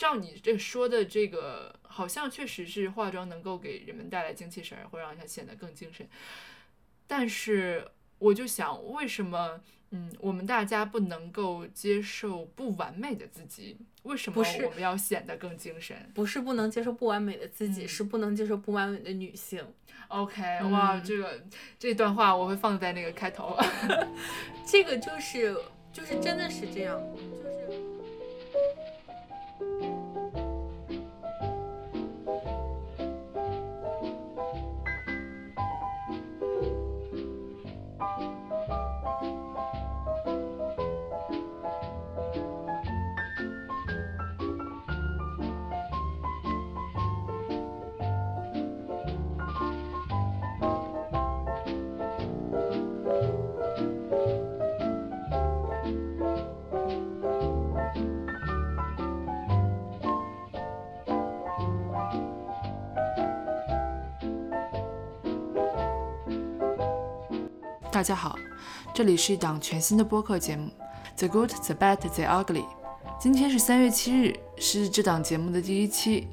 照你这说的这个，好像确实是化妆能够给人们带来精气神儿，会让他显得更精神。但是我就想，为什么？嗯，我们大家不能够接受不完美的自己，为什么我们要显得更精神不是不能接受不完美的自己，嗯是不能接受不完美的女性。？OK，哇，嗯这个这段话我会放在那个开头。这个就是就是真的是这样，就是。大家好，这里是一档全新的播客节目《The Good, The Bad, The Ugly》。今天是三月七日，是这档节目的第一期。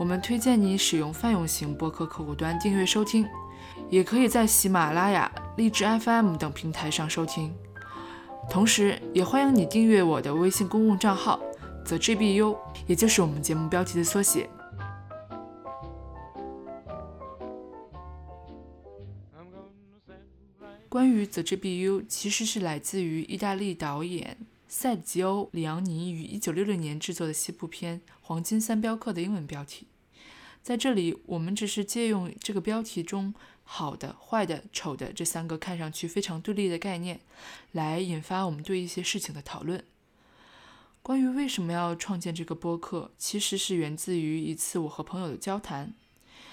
我们推荐你使用泛用型播客客户端订阅收听，也可以在喜马拉雅、荔枝 FM 等平台上收听。同时，也欢迎你订阅我的微信公共账号 The GBU，也就是我们节目标题的缩写。关于 The GBU，其实是来自于意大利导演塞吉欧·里昂尼于1966年制作的西部片《黄金三镖客》的英文标题。在这里，我们只是借用这个标题中“好的”“坏的”“丑的”这三个看上去非常对立的概念，来引发我们对一些事情的讨论。关于为什么要创建这个播客，其实是源自于一次我和朋友的交谈。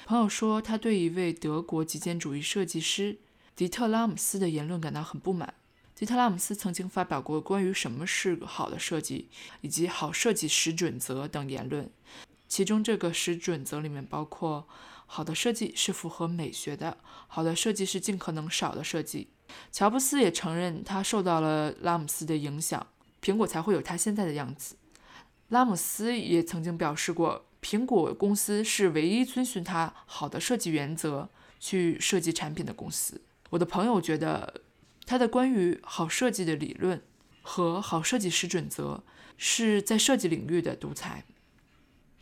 朋友说，他对一位德国极简主义设计师迪特拉姆斯的言论感到很不满。迪特拉姆斯曾经发表过关于什么是好的设计以及好设计十准则等言论，其中这个十准则里面包括好的设计是符合美学的，好的设计是尽可能少的设计。乔布斯也承认他受到了拉姆斯的影响，苹果才会有他现在的样子。拉姆斯也曾经表示过，苹果公司是唯一遵循他好的设计原则去设计产品的公司。我的朋友觉得，他的关于好设计的理论和好设计师准则是在设计领域的独裁。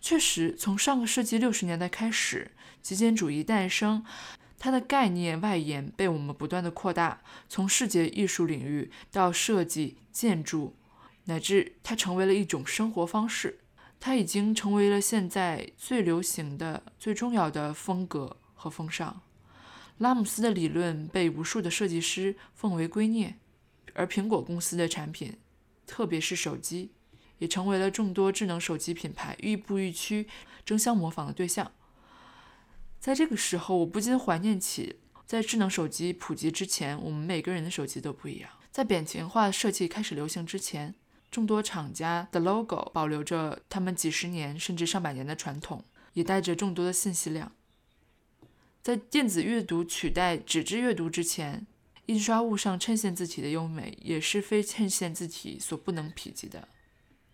确实，从上个世纪六十年代开始，极简主义诞生，它的概念外延被我们不断的扩大，从视觉艺术领域到设计、建筑，乃至它成为了一种生活方式。它已经成为了现在最流行的、最重要的风格和风尚。拉姆斯的理论被无数的设计师奉为圭臬，而苹果公司的产品，特别是手机，也成为了众多智能手机品牌亦步亦趋、争相模仿的对象。在这个时候，我不禁怀念起，在智能手机普及之前，我们每个人的手机都不一样。在扁平化设计开始流行之前，众多厂家的 logo 保留着他们几十年甚至上百年的传统，也带着众多的信息量。在电子阅读取代纸质阅读之前，印刷物上衬现字体的优美也是非衬现字体所不能匹及的。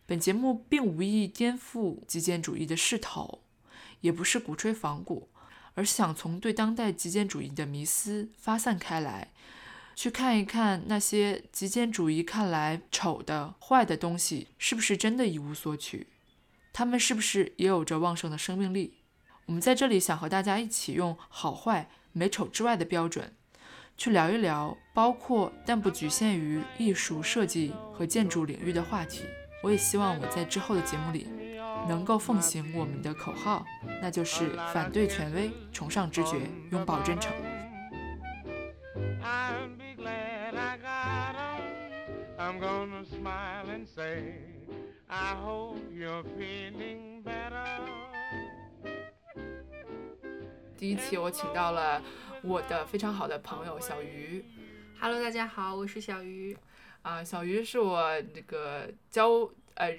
本节目并无意颠覆极简主义的势头，也不是鼓吹仿古，而是想从对当代极简主义的迷思发散开来，去看一看那些极简主义看来丑的、坏的东西是不是真的一无所取，它们是不是也有着旺盛的生命力。我们在这里想和大家一起用好坏、美丑之外的标准，去聊一聊包括但不局限于艺术设计和建筑领域的话题。我也希望我在之后的节目里能够奉行我们的口号，那就是反对权威，崇尚直觉，拥抱真诚。I'll be glad I got 'em. I'm gonna smile and say, I hope you're feeling better. 第一期我请到了我的非常好的朋友小鱼，Hello，大家好，我是小鱼。啊，小鱼是我那个交呃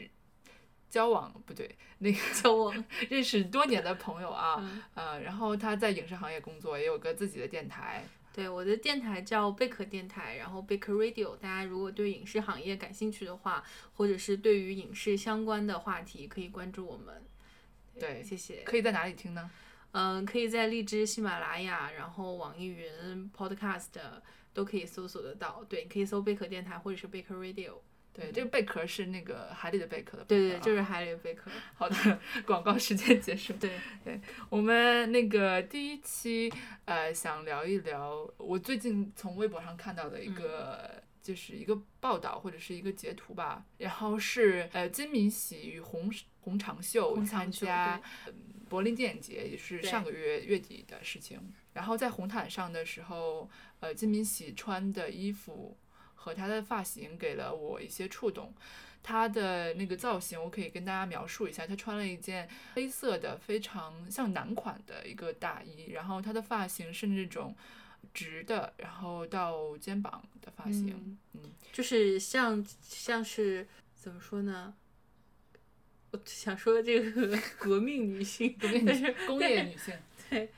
交往不对，那个 交往，认识多年的朋友啊，嗯呃，然后他在影视行业工作，也有个自己的电台，对，我的电台叫贝壳电台，然后贝壳 Radio。大家如果对影视行业感兴趣的话，或者是对于影视相关的话题，可以关注我们。对，谢谢。可以在哪里听呢？嗯，可以在荔枝、喜马拉雅，然后网易云 Podcast 都可以搜索得到。对，你可以搜贝壳电台或者是贝壳 Radio。对，这个贝壳是那个海里的贝壳的。对对，就是海里的贝壳。好的，广告时间结束。对对，我们那个第一期呃，想聊一聊我最近从微博上看到的一个，就是一个报道或者是一个截图吧。然后是呃，金敏喜与洪洪长秀参加柏林电影节，也是上个月月底的事情。然后在红毯上的时候，呃，金敏喜穿的衣服。和他的发型给了我一些触动，他的那个造型我可以跟大家描述一下，他穿了一件黑色的非常像男款的一个大衣，然后他的发型是那种直的，然后到肩膀的发型，嗯，就是像像是怎么说呢？我想说这个 革命女性，但是工业女性，对，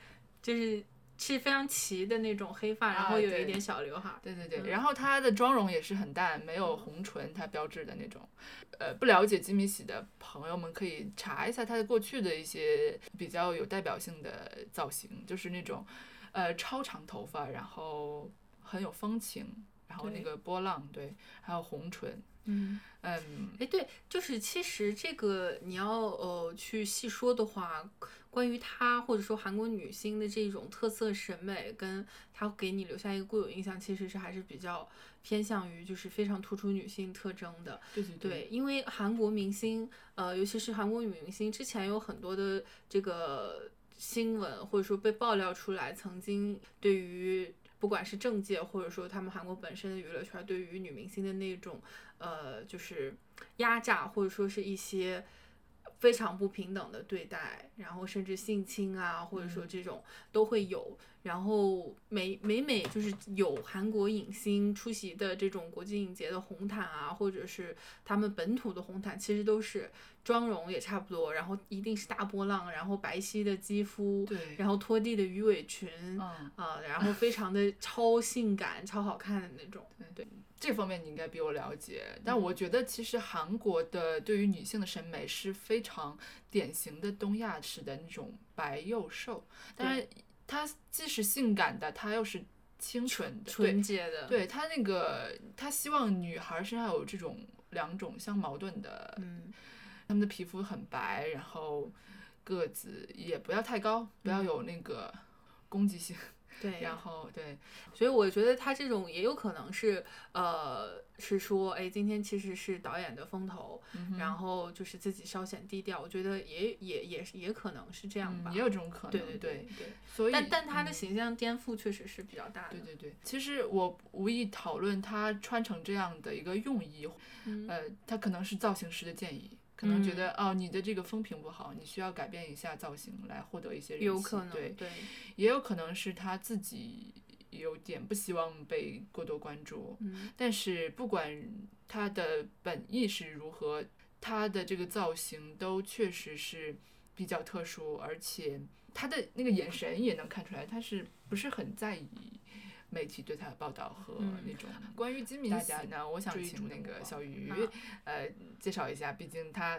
就是。是非常齐的那种黑发，然后有一点小刘海。对对对，然后她的妆容也是很淡，没有红唇，她标志的那种。呃，不了解金敏喜的朋友们可以查一下她的过去的一些比较有代表性的造型，就是那种呃超长头发，然后很有风情，然后那个波浪，对，还有红唇。嗯嗯，哎，对，就是其实这个你要呃去细说的话。关于她，或者说韩国女星的这种特色审美，跟她给你留下一个固有印象，其实是还是比较偏向于就是非常突出女性特征的。对对对，因为韩国明星，呃，尤其是韩国女明星，之前有很多的这个新闻，或者说被爆料出来，曾经对于不管是政界，或者说他们韩国本身的娱乐圈，对于女明星的那种呃，就是压榨，或者说是一些。非常不平等的对待，然后甚至性侵啊，或者说这种都会有。然后每每每就是有韩国影星出席的这种国际影节的红毯啊，或者是他们本土的红毯，其实都是妆容也差不多，然后一定是大波浪，然后白皙的肌肤，对，然后拖地的鱼尾裙，啊，然后非常的超性感、超好看的那种，对。这方面你应该比我了解，但我觉得其实韩国的对于女性的审美是非常典型的东亚式的那种白又瘦，当然它既是性感的，它又是清纯的、纯洁的。对它那个，他希望女孩身上有这种两种相矛盾的，嗯，她们的皮肤很白，然后个子也不要太高，不要有那个攻击性。对，然后对，所以我觉得他这种也有可能是，呃，是说，哎，今天其实是导演的风头，然后就是自己稍显低调。我觉得也也也也可能是这样吧，也有这种可能。对对对对。所以，但但他的形象颠覆确实是比较大的。对对对，其实我无意讨论他穿成这样的一个用意，呃，他可能是造型师的建议。可能觉得哦，你的这个风评不好，你需要改变一下造型来获得一些人气。对对，也有可能是他自己有点不希望被过多关注。嗯，但是不管他的本意是如何，他的这个造型都确实是比较特殊，而且他的那个眼神也能看出来，他是不是很在意。媒体对他的报道和那种关于金敏喜呢，我想请那个小鱼呃介绍一下，毕竟他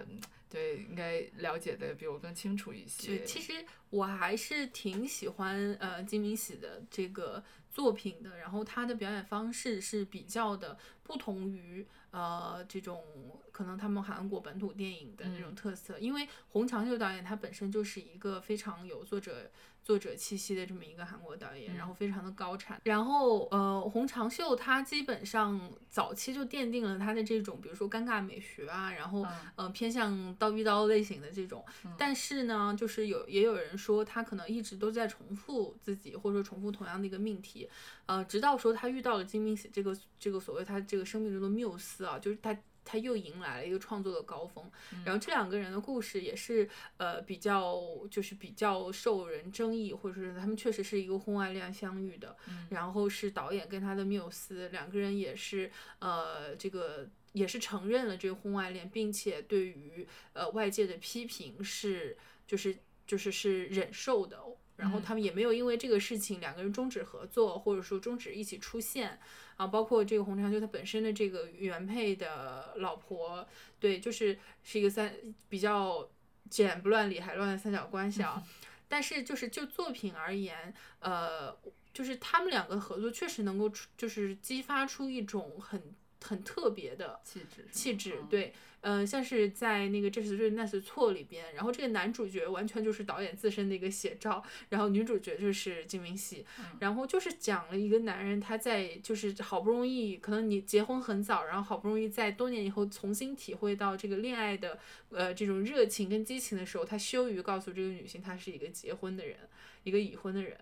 对应该了解的比我更清楚一些。其实我还是挺喜欢呃金敏喜的这个作品的，然后他的表演方式是比较的不同于呃这种可能他们韩国本土电影的那种特色，因为洪长秀导演他本身就是一个非常有作者。作者气息的这么一个韩国导演，然后非常的高产，然后呃，洪长秀他基本上早期就奠定了他的这种，比如说尴尬美学啊，然后呃偏向刀逼刀类型的这种，但是呢，就是有也有人说他可能一直都在重复自己，或者说重复同样的一个命题，呃，直到说他遇到了金敏喜这个这个所谓他这个生命中的缪斯啊，就是他。他又迎来了一个创作的高峰，然后这两个人的故事也是呃比较就是比较受人争议，或者是他们确实是一个婚外恋相遇的，然后是导演跟他的缪斯两个人也是呃这个也是承认了这个婚外恋，并且对于呃外界的批评是就是就是是忍受的。然后嗯。他们也没有因为这个事情两个人终止合作，或者说终止一起出现啊。包括这个洪长修他本身的这个原配的老婆，对，就是是一个三比较剪不乱理还乱的三角关系啊。但是就是就作品而言，呃，就是他们两个合作确实能够出，就是激发出一种很很特别的气质气质，嗯对，呃，像是在那个这是对那是错里边，然后这个男主角完全就是导演自身的一个写照，然后女主角就是金明喜，然后就是讲了一个男人他在就是好不容易，可能你结婚很早，然后好不容易在多年以后重新体会到这个恋爱的呃这种热情跟激情的时候，他羞于告诉这个女性他是一个结婚的人，一个已婚的人。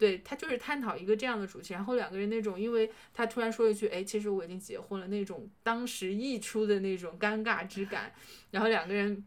对他就是探讨一个这样的主题，然后两个人那种，因为他突然说一句，哎，其实我已经结婚了，那种当时溢出的那种尴尬之感，然后两个人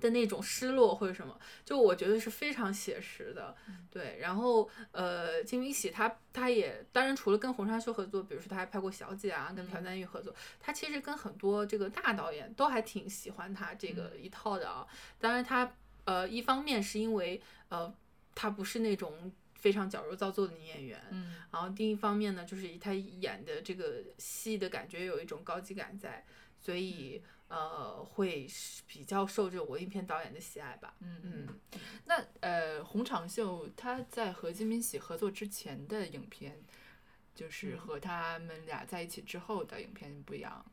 的那种失落或者什么，就我觉得是非常写实的，对。然后呃，金敏喜他他也当然除了跟洪尚秀合作，比如说他还拍过《小姐》啊，跟朴赞玉合作，他其实跟很多这个大导演都还挺喜欢他这个一套的啊。当然他呃一方面是因为呃他不是那种。非常矫揉造作的女演员，嗯然后另一方面呢，就是以她演的这个戏的感觉有一种高级感在，所以呃会比较受这种文艺片导演的喜爱吧。嗯嗯嗯，那呃，洪长秀他在和金敏喜合作之前的影片，就是嗯和他们俩在一起之后的影片不一样。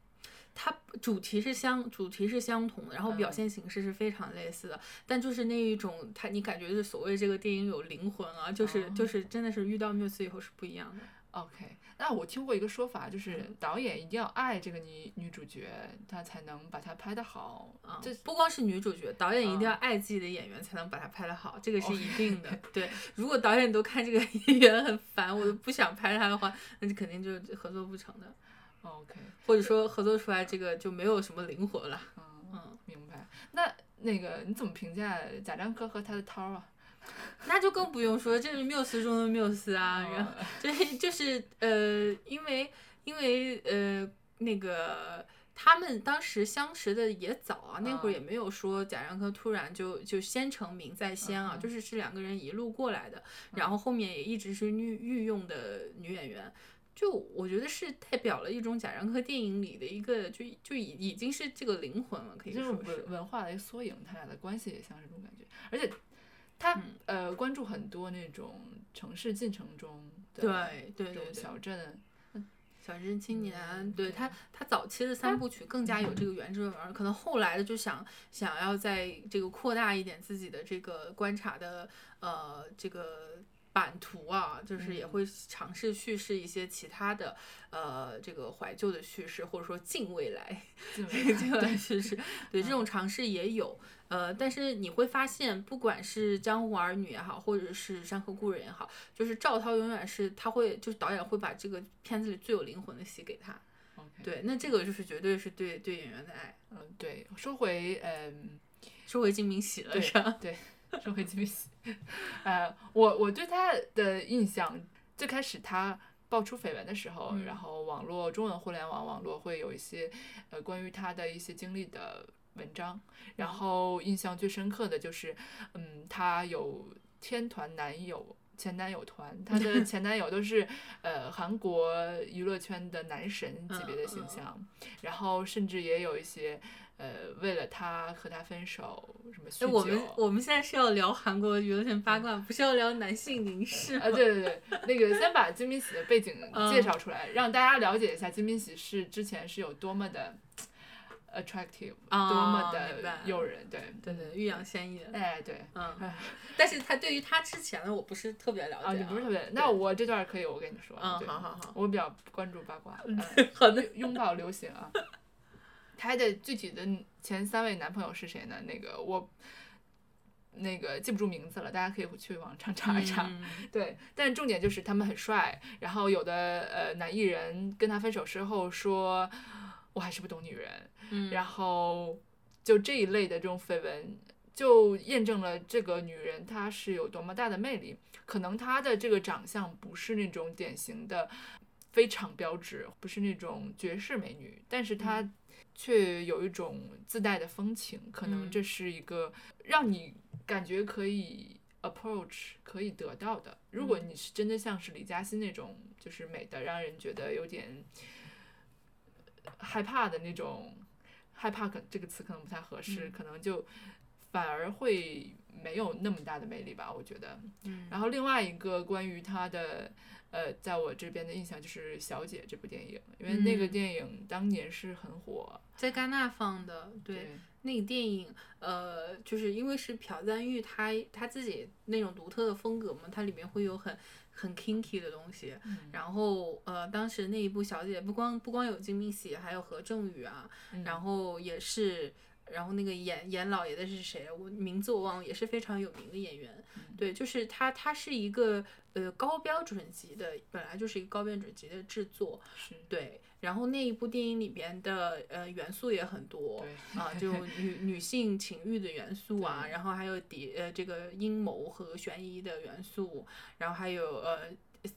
它主题是相主题是相同的，然后表嗯现形式是非常类似的，但就是那一种，它你感觉是所谓这个电影有灵魂啊，就是、哦就是真的是遇到缪斯以后是不一样的。OK，那我听过一个说法，就是嗯导演一定要爱这个女女主角，她才能把她拍得好。啊这，不光是女主角，导演一定要嗯爱自己的演员，才能把它拍得好，这个是一定的。对，如果导演都看这个 演员很烦，我都不想拍他的话，那就肯定就合作不成的，OK，或者说合作出来这个就没有什么灵魂了。嗯嗯，明白。那那个你怎么评价贾樟柯和他的涛儿啊？那就更不用说，这是缪斯中的缪斯啊，然后哦对，就是呃，因为因为呃那个。他们当时相识的也早啊，那会儿嗯也没有说贾樟柯突然就就先成名在先啊，就是是两个人一路过来的，然后后面也一直是御御用的女演员，就我觉得是代表了一种贾樟柯电影里的一个就就已已经是这个灵魂了，可以说是文。文化的一个缩影，他俩的关系也像是这种感觉。而且他、嗯呃关注很多那种城市进程中的对对对对，小镇，小镇青年，嗯对对他，他早期的三部曲更加有这个原汁原味儿，可能后来的就想想要在这个扩大一点自己的这个观察的呃这个版图啊，就是也嗯会尝试叙事一些其他的呃这个怀旧的叙事，或者说近未来近 近未来叙事，对这种尝试也有。呃，但是你会发现，不管是《江湖儿女》也好，或者是《山河故人》也好，就是赵涛永远是他会，就是导演会把这个片子里最有灵魂的戏给他。对，那这个就是绝对是对对演员的爱。嗯，对，说回嗯。说回金明喜了是吧？对，说回金敏喜，呃，我我对他的印象，最开始他爆出绯闻的时候，嗯然后网络中文互联网网络会有一些呃关于他的一些经历的文章，然后印象最深刻的就是，嗯，他有天团男友。前男友团，他的 前男友都是呃韩国娱乐圈的男神级别的形嗯嗯象，然后甚至也有一些呃为了他和他分手什么酗哎，酒，我们我们现在是要聊韩国娱乐圈八卦，不是要聊男性凝视啊，对对对，那个先把金敏喜的背景嗯介绍出来，让大家了解一下金敏喜是之前是有多么的 attractive，、啊多么的诱人，对对对，欲扬先抑的。哎对，嗯，哎但是他对于他之前的我不是特别了解啊，你不是特别，那我这段可以，我跟你说，嗯，好好好，我比较关注八卦，好的，拥抱流行啊。他的具体的前三位男朋友是谁呢？那个我那个记不住名字了，大家可以去网上查一查。嗯 对，但重点就是他们很帅，然后有的呃男艺人跟他分手之后说，我还是不懂女人，嗯，然后就这一类的这种绯闻，就验证了这个女人她是有多么大的魅力。可能她的这个长相不是那种典型的非常标致，不是那种绝世美女，但是她却有一种自带的风情，可能嗯。这是一个让你感觉可以 approach 可以得到的。如果你是真的像是李嘉欣那种，就是美的让人觉得有点害怕的那种，害怕可这个词可能不太合适，可能就反而会没有那么大的魅力吧，我觉得。嗯然后另外一个关于他的，呃，在我这边的印象就是《小姐》这部电影，因为那个嗯电影当年是很火，在戛纳放的，对。那个电影，呃，就是因为是朴赞玉他他自己那种独特的风格嘛，它里面会有很很 kinky 的东西。嗯然后呃，当时那一部《小姐》不光不光有金敏喜，还有何正宇啊，嗯然后也是，然后那个演演老爷的是谁？我名字我忘了，也是非常有名的演员。对，就是他，他是一个呃高标准级的，本来就是一个高标准级的制作。是对，然后那一部电影里边的呃元素也很多啊，就 女女性情欲的元素啊，然后还有敌呃这个阴谋和悬疑的元素，然后还有呃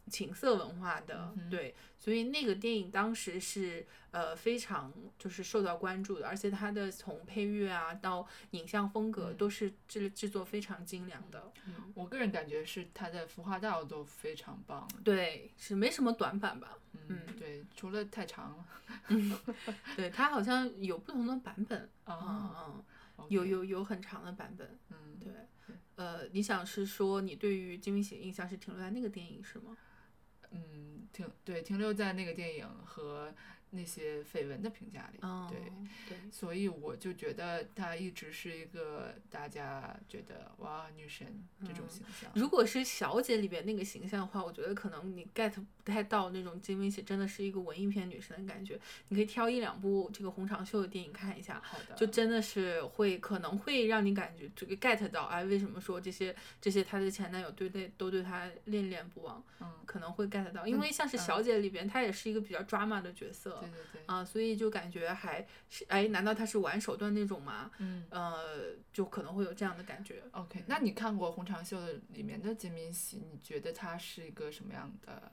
情色文化的，嗯对，所以那个电影当时是呃非常就是受到关注的，而且它的从配乐啊到影像风格嗯。都是制制作非常精良的，嗯，我个人感觉是它的服化道都非常棒，对，是没什么短板吧，嗯，对，除了太长了，对，它好像有不同的版本，嗯啊，嗯。有有有很长的版本，嗯，对，呃，你想是说你对于金敏喜的印象是停留在那个电影是吗？嗯，停对停留在那个电影和那些绯闻的评价里，哦，对。对，所以我就觉得她一直是一个大家觉得哇女神这种嗯形象。如果是小姐里边那个形象的话，我觉得可能你 get 不太到那种金敏喜真的是一个文艺片女神的感觉。你可以挑一两部这个红长袖的电影看一下，好的，就真的是会可能会让你感觉这个 get 到，哎，为什么说这些这些她的前男友对对都对她恋恋不忘，嗯，可能会 get 到，因为像是嗯小姐里边她也是一个比较 drama 的角色，对对对，啊，所以就感觉还是哎，难道他是玩手段那种吗？嗯。呃，就可能会有这样的感觉。OK，那你看过《红长袖》的里面的金敏喜，你觉得他是一个什么样的？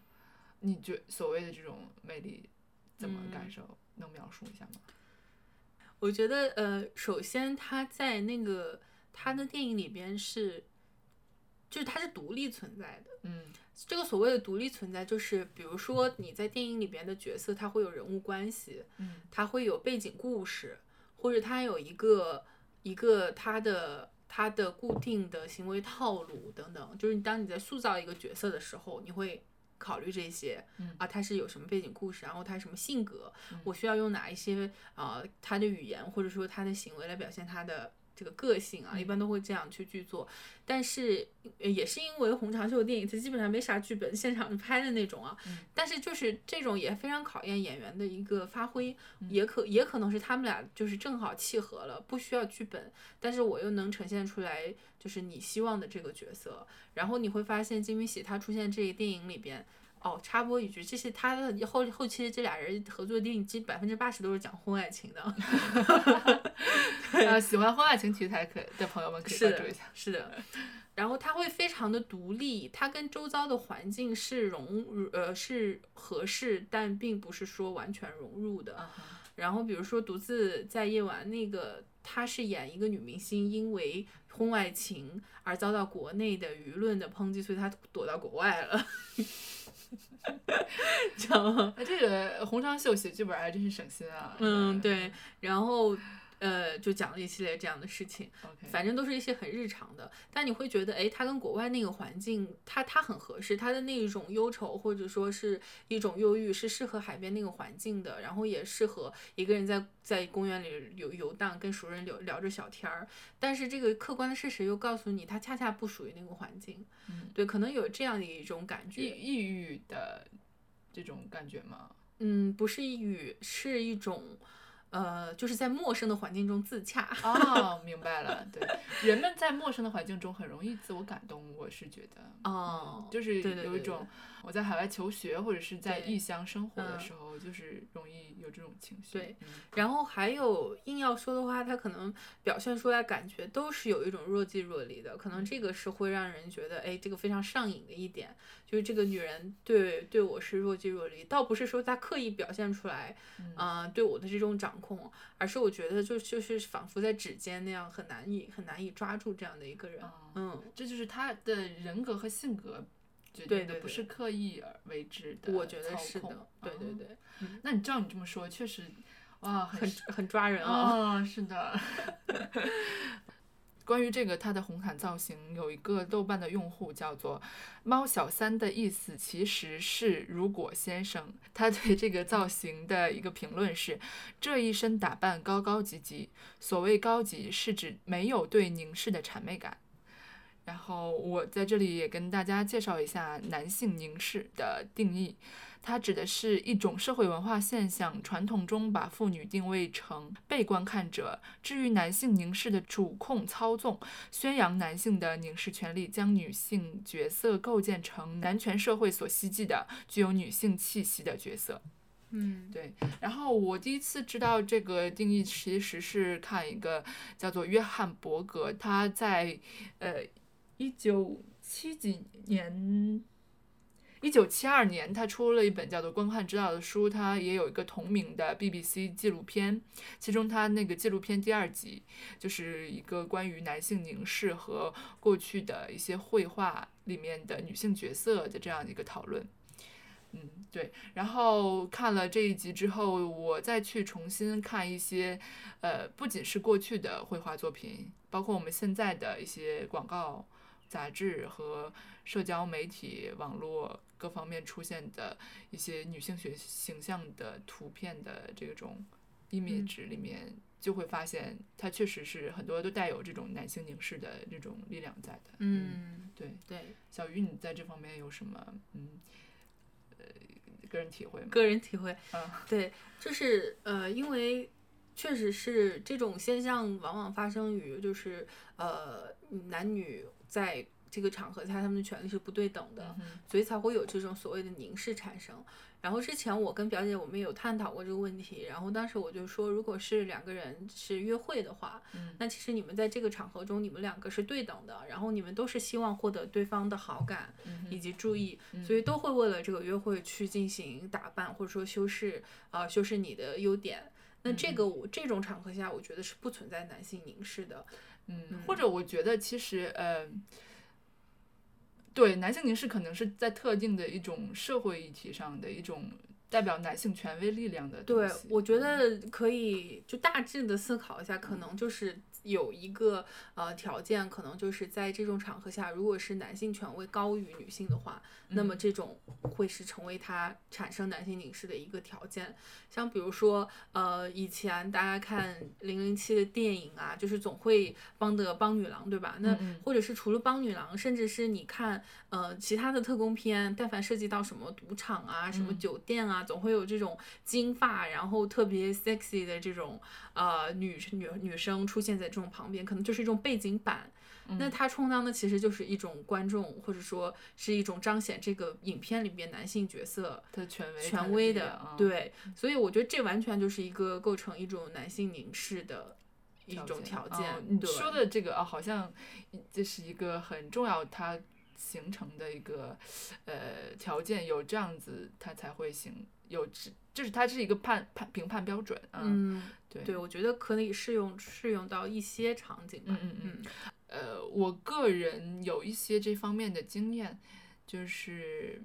你觉所谓的这种魅力怎么感嗯受？能描述一下吗？我觉得呃，首先他在那个他的电影里边是，就是他是独立存在的。嗯这个所谓的独立存在，就是比如说你在电影里边的角色，他会有人物关系，嗯他会有背景故事，或者他有一个一个他的他的固定的行为套路等等。就是当你在塑造一个角色的时候，你会考虑这些，嗯啊，他是有什么背景故事，然后他什么性格，我需要用哪一些呃他的语言或者说他的行为来表现他的。这个个性啊，一般都会这样去剧作，但是呃也是因为红长袖电影，它基本上没啥剧本，现场拍的那种啊。但是就是这种也非常考验演员的一个发挥，也可也可能是他们俩就是正好契合了，不需要剧本，但是我又能呈现出来就是你希望的这个角色。然后你会发现金敏喜她出现这个电影里边。哦，插播一句，这些他的后后期这俩人合作的电影，基百分之八十都是讲婚外情的。呃，喜欢婚外情题材可的朋友们可以关注一下。是的，然后他会非常的独立，他跟周遭的环境是融呃是合适，但并不是说完全融入的。然后比如说独自在夜晚那个，他是演一个女明星，因为婚外情而遭到国内的舆论的抨击，所以她躲到国外了。知道吗？那这个红长袖写剧本还真是省心啊。嗯，对。然后呃，就讲了一系列这样的事情。OK，反正都是一些很日常的，但你会觉得，哎，它跟国外那个环境，它它很合适，它的那一种忧愁或者说是一种忧郁，是适合海边那个环境的，然后也适合一个人在在公园里游游荡，跟熟人聊聊着小天儿。但是这个客观的事实又告诉你，它恰恰不属于那个环境。嗯对，可能有这样的一种感抑觉。抑郁的这种感觉吗？嗯，不是抑郁，是一种。呃，就是在陌生的环境中自洽。哦，明白了。对，人们在陌生的环境中很容易自我感动，我是觉得，哦嗯就是对对对对有一种我在海外求学或者是在异乡生活的嗯时候，就是容易有这种情绪。对嗯。然后还有硬要说的话，他可能表现出来感觉都是有一种若即若离的，可能这个是会让人觉得，哎，这个非常上瘾的一点，就是这个女人对对我是若即若离，倒不是说她刻意表现出来，嗯。啊、对我的这种掌控，而是我觉得就就是仿佛在指尖那样很难以很难以抓住这样的一个人，哦嗯，这就是他的人格和性格决定的，对对对不是刻意而为之的。我觉得是的，对对。哦对，那你照你这么说，确实，哇，很是很抓人啊，哦，是的。关于这个它的红毯造型，有一个豆瓣的用户叫做“猫小三”的意思其实是“如果先生”。他对这个造型的一个评论是：这一身打扮高高级级，所谓高级是指没有对凝视的谄媚感。然后我在这里也跟大家介绍一下男性凝视的定义。它指的是一种社会文化现象，传统中把妇女定位成被观看者，至于男性凝视的主控操纵，宣扬男性的凝视权利，将女性角色构建成男权社会所希冀的具有女性气息的角色。嗯对，然后我第一次知道这个定义，其实是看一个叫做约翰伯格，他在呃一九七几年。一九七二年，他出了一本叫做《观看之道》的书，他也有一个同名的 BBC 纪录片，其中他那个纪录片第二集就是一个关于男性凝视和过去的一些绘画里面的女性角色的这样的一个讨论。嗯，对。然后看了这一集之后，我再去重新看一些，呃，不仅是过去的绘画作品，包括我们现在的一些广告、杂志和社交媒体、网络各方面出现的一些女性学形象的图片的这种 image 里面，就会发现它确实是很多都带有这种男性凝视的这种力量在的。嗯，对。对，小鱼，你在这方面有什么嗯呃个人体会吗？个人体会，嗯对，就是呃，因为确实是这种现象往往发生于就是呃男女在这个场合下他们的权利是不对等的，嗯所以才会有这种所谓的凝视产生。然后之前我跟表姐我们也有探讨过这个问题，然后当时我就说，如果是两个人是约会的话，嗯那其实你们在这个场合中，你们两个是对等的，然后你们都是希望获得对方的好感嗯以及注意，所以都会为了这个约会去进行打扮或者说修饰啊、修饰你的优点。那这个我这种场合下，我觉得是不存在男性凝视的。嗯，或者我觉得其实呃，对男性凝视可能是在特定的一种社会议题上的一种代表男性权威力量的东对西，我觉得可以就大致的思考一下，可能就是有一个呃条件，可能就是在这种场合下，如果是男性权威高于女性的话，那么这种会是成为他产生男性凝视的一个条件。像比如说，呃，以前大家看零零七的电影啊，就是总会邦德帮女郎，对吧？那或者是除了帮女郎，甚至是你看呃其他的特工片，但凡涉及到什么赌场啊、什么嗯酒店啊，总会有这种金发然后特别 sexy 的这种呃女女女生出现在这种旁边，可能就是一种背景板。嗯那它充当的其实就是一种观众，或者说是一种彰显这个影片里边男性角色的权威权威的，啊对，所以我觉得这完全就是一个构成一种男性凝视的一种条哦件。你说的这个啊，好像这是一个很重要，它形成的一个呃条件，有这样子它才会形，有这就是它是一个判判评判标准啊。嗯，对对，我觉得可以适用适用到一些场景吧。嗯嗯嗯呃，我个人有一些这方面的经验，就是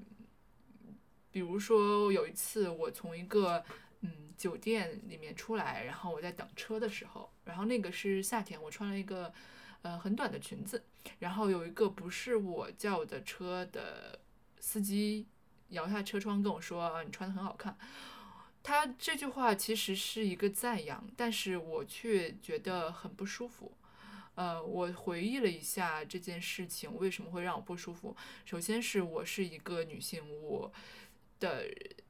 比如说有一次我从一个嗯酒店里面出来，然后我在等车的时候，然后那个是夏天，我穿了一个呃很短的裙子，然后有一个不是我叫的车的司机摇下车窗跟我说：“啊，你穿的很好看。”他这句话其实是一个赞扬，但是我却觉得很不舒服。呃，我回忆了一下这件事情为什么会让我不舒服。首先是我是一个女性，我的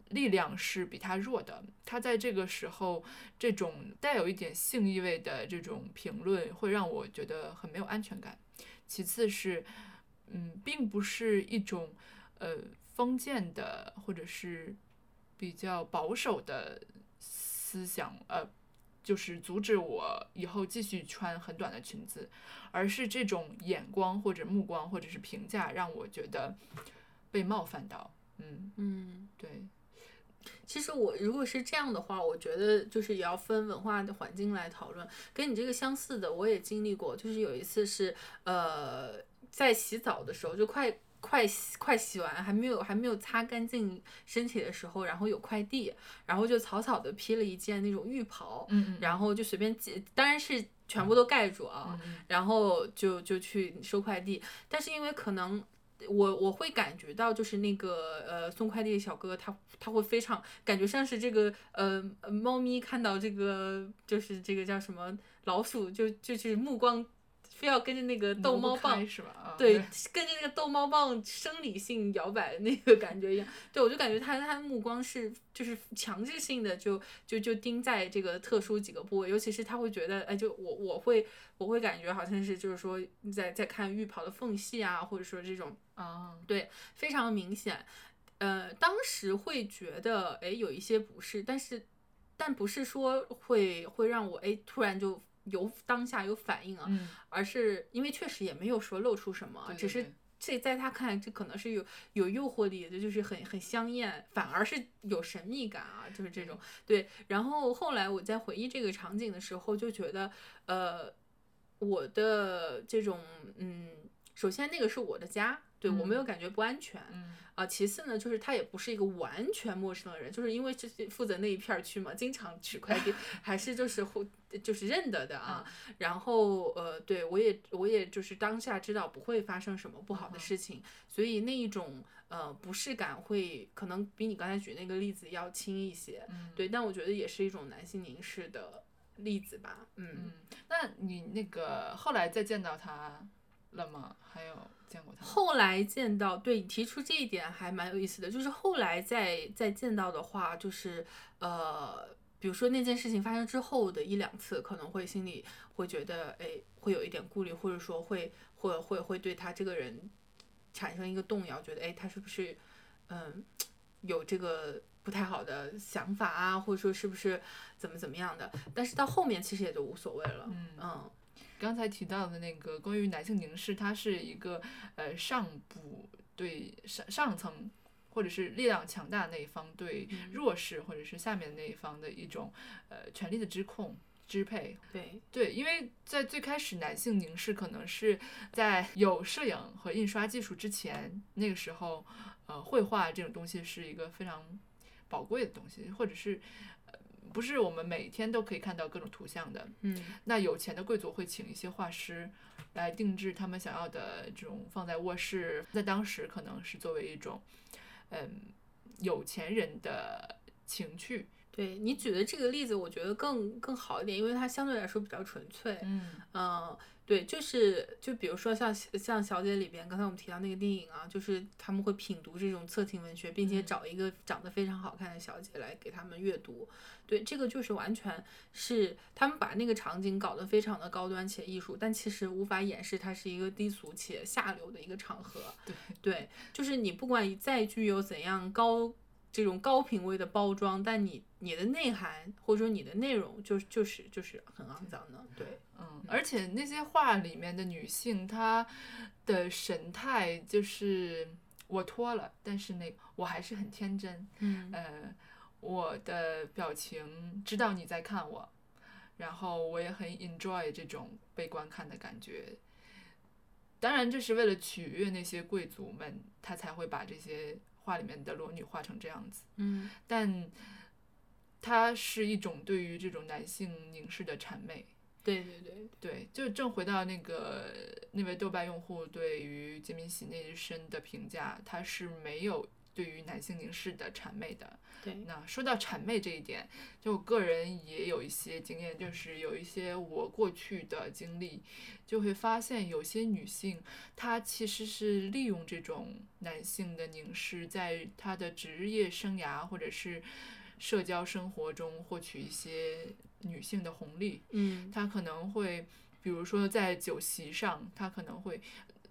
力量是比他弱的。他在这个时候这种带有一点性意味的这种评论，会让我觉得很没有安全感。其次是，嗯，并不是一种呃封建的或者是比较保守的思想，呃，就是阻止我以后继续穿很短的裙子，而是这种眼光或者目光或者是评价让我觉得被冒犯到。嗯，嗯。对，其实我如果是这样的话，我觉得就是也要分文化的环境来讨论。跟你这个相似的，我也经历过，就是有一次是呃在洗澡的时候，就快快洗快洗完，还没有还没有擦干净身体的时候，然后有快递，然后就草草的披了一件那种浴袍，然后就随便系，当然是全部都盖住啊，嗯然后就就去收快递，但是因为可能我我会感觉到，就是那个呃送快递的小哥他他会非常感觉像是这个呃呃猫咪看到这个就是这个叫什么老鼠就就是目光非要跟着那个逗猫棒是吧？啊对，跟着那个逗猫棒生理性摇摆的那个感觉一样。对，我就感觉他他的目光是就是强制性的就就就盯在这个特殊几个部位，尤其是他会觉得，哎，就我我会我会感觉好像是就是说在在看浴袍的缝隙啊，或者说这种啊，对非常明显。呃，当时会觉得哎有一些不适，但是但不是说会会让我哎突然就有当下有反应啊，嗯，而是因为确实也没有说露出什么，对对只是这在他看来这可能是有有诱惑力的，就是很很香艳，反而是有神秘感啊，就是这种对。然后后来我在回忆这个场景的时候，就觉得呃，我的这种嗯，首先那个是我的家，对我没有感觉不安全，嗯啊，其次呢，就是他也不是一个完全陌生的人，就是因为这是负责那一片儿区嘛，经常取快递，还是就是互就是认得的啊。然后呃，对我也我也就是当下知道不会发生什么不好的事情，所以那一种呃不适感会可能比你刚才举那个例子要轻一些，嗯对，但我觉得也是一种男性凝视的例子吧，嗯。嗯，那你那个后来再见到他了吗？还有见过他？后来见到，对你提出这一点还蛮有意思的，就是后来再再见到的话，就是呃，比如说那件事情发生之后的一两次，可能会心里会觉得，哎，会有一点顾虑，或者说会会会会对他这个人产生一个动摇，觉得，哎，他是不是嗯有这个不太好的想法啊，或者说是不是怎么怎么样的？但是到后面其实也就无所谓了，嗯嗯刚才提到的那个关于男性凝视，它是一个呃上部对上上层或者是力量强大的那一方对嗯弱势或者是下面的那一方的一种呃权力的支控支配。对，对，因为在最开始男性凝视可能是在有摄影和印刷技术之前，那个时候呃绘画这种东西是一个非常宝贵的东西，或者是。呃不是我们每天都可以看到各种图像的，嗯那有钱的贵族会请一些画师来定制他们想要的这种放在卧室，在当时可能是作为一种，嗯，有钱人的情趣。对你举的这个例子，我觉得更更好一点，因为它相对来说比较纯粹。嗯嗯，对，就是就比如说像像《小姐》里边，刚才我们提到那个电影啊，就是他们会品读这种色情文学，并且嗯找一个长得非常好看的小姐来给他们阅读。对，这个就是完全是他们把那个场景搞得非常的高端且艺术，但其实无法掩饰它是一个低俗且下流的一个场合。对对，就是你不管再具有怎样高这种高品位的包装，但你你的内涵或者说你的内容就就是就是很肮脏的。对，嗯，而且那些画里面的女性，她的神态就是我脱了，但是那我还是很天真。嗯呃，我的表情知道你在看我，然后我也很 enjoy 这种被观看的感觉。当然，这是为了取悦那些贵族们，他才会把这些画里面的裸女画成这样子。嗯但它是一种对于这种男性凝视的谄媚。对对对，对，就正回到那个那位豆瓣用户对于金敏喜那一身的评价，他是没有对于男性凝视的谄媚的。对，那说到谄媚这一点，就我个人也有一些经验，就是有一些我过去的经历，就会发现有些女性她其实是利用这种男性的凝视，在她的职业生涯或者是社交生活中获取一些女性的红利。嗯她可能会，比如说在酒席上，她可能会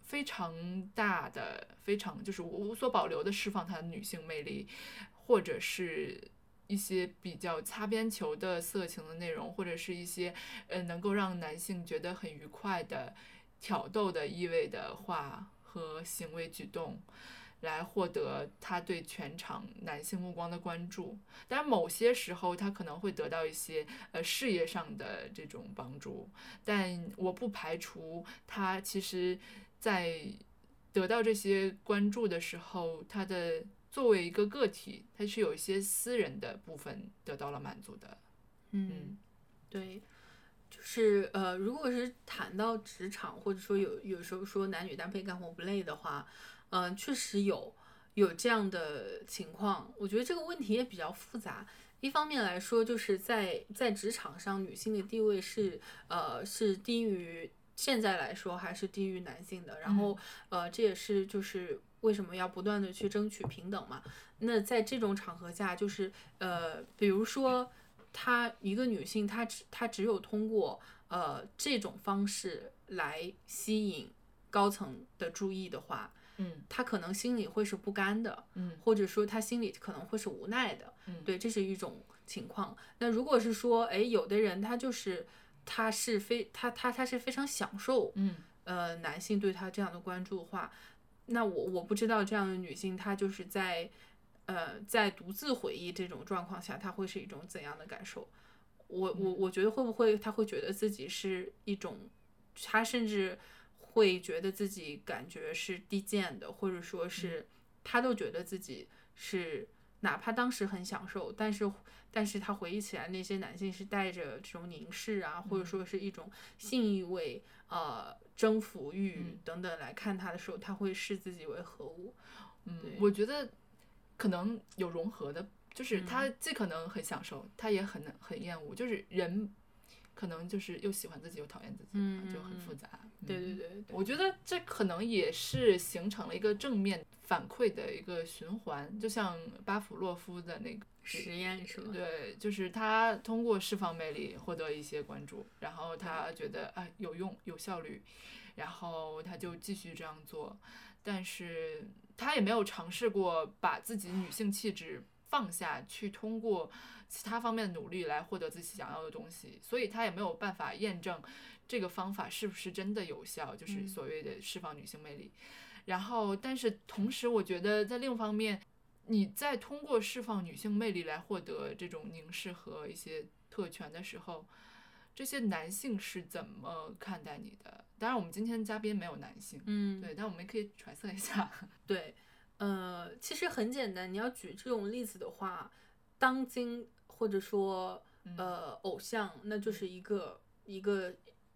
非常大的、非常就是无所保留的释放她的女性魅力，或者是一些比较擦边球的色情的内容，或者是一些呃能够让男性觉得很愉快的挑逗的意味的话和行为举动。来获得他对全场男性目光的关注，当然某些时候他可能会得到一些呃事业上的这种帮助，但我不排除他其实，在得到这些关注的时候，他的作为一个个体，他是有一些私人的部分得到了满足的。嗯，对，就是呃，如果是谈到职场，或者说有有时候说男女搭配干活不累的话。嗯，确实有有这样的情况。我觉得这个问题也比较复杂。一方面来说，就是在在职场上，女性的地位是呃是低于现在来说还是低于男性的。然后呃，这也是就是为什么要不断的去争取平等嘛。那在这种场合下，就是呃，比如说她一个女性，她只她只有通过呃这种方式来吸引高层的注意的话。嗯，他可能心里会是不甘的，嗯，或者说他心里可能会是无奈的，嗯，对，这是一种情况。那如果是说，哎，有的人他就是他是非他他他是非常享受，嗯，呃，男性对他这样的关注的话，那我我不知道这样的女性她就是在呃在独自回忆这种状况下，她会是一种怎样的感受？我我我觉得会不会她会觉得自己是一种，她甚至。会觉得自己感觉是低贱的，或者说是他都觉得自己是，哪怕当时很享受，但是但是他回忆起来那些男性是带着这种凝视啊，或者说是一种性意味、呃征服欲等等来看他的时候，他会视自己为何物？嗯，我觉得可能有融合的，就是他既可能很享受，他也很很厌恶，就是人。可能就是又喜欢自己又讨厌自己，就很复杂。对对对，我觉得这可能也是形成了一个正面反馈的一个循环，就像巴甫洛夫的那个实验是吗？对，就是他通过释放魅力获得一些关注，然后他觉得啊有用有效率，然后他就继续这样做，但是他也没有尝试过把自己女性气质放下去，通过。其他方面的努力来获得自己想要的东西，所以他也没有办法验证这个方法是不是真的有效，就是所谓的释放女性魅力。然后，但是同时，我觉得在另一方面，你在通过释放女性魅力来获得这种凝视和一些特权的时候，这些男性是怎么看待你的？当然，我们今天嘉宾没有男性，嗯，对，但我们也可以揣测一下。对，呃，其实很简单，你要举这种例子的话，当今。或者说，呃，偶像，那就是一个一个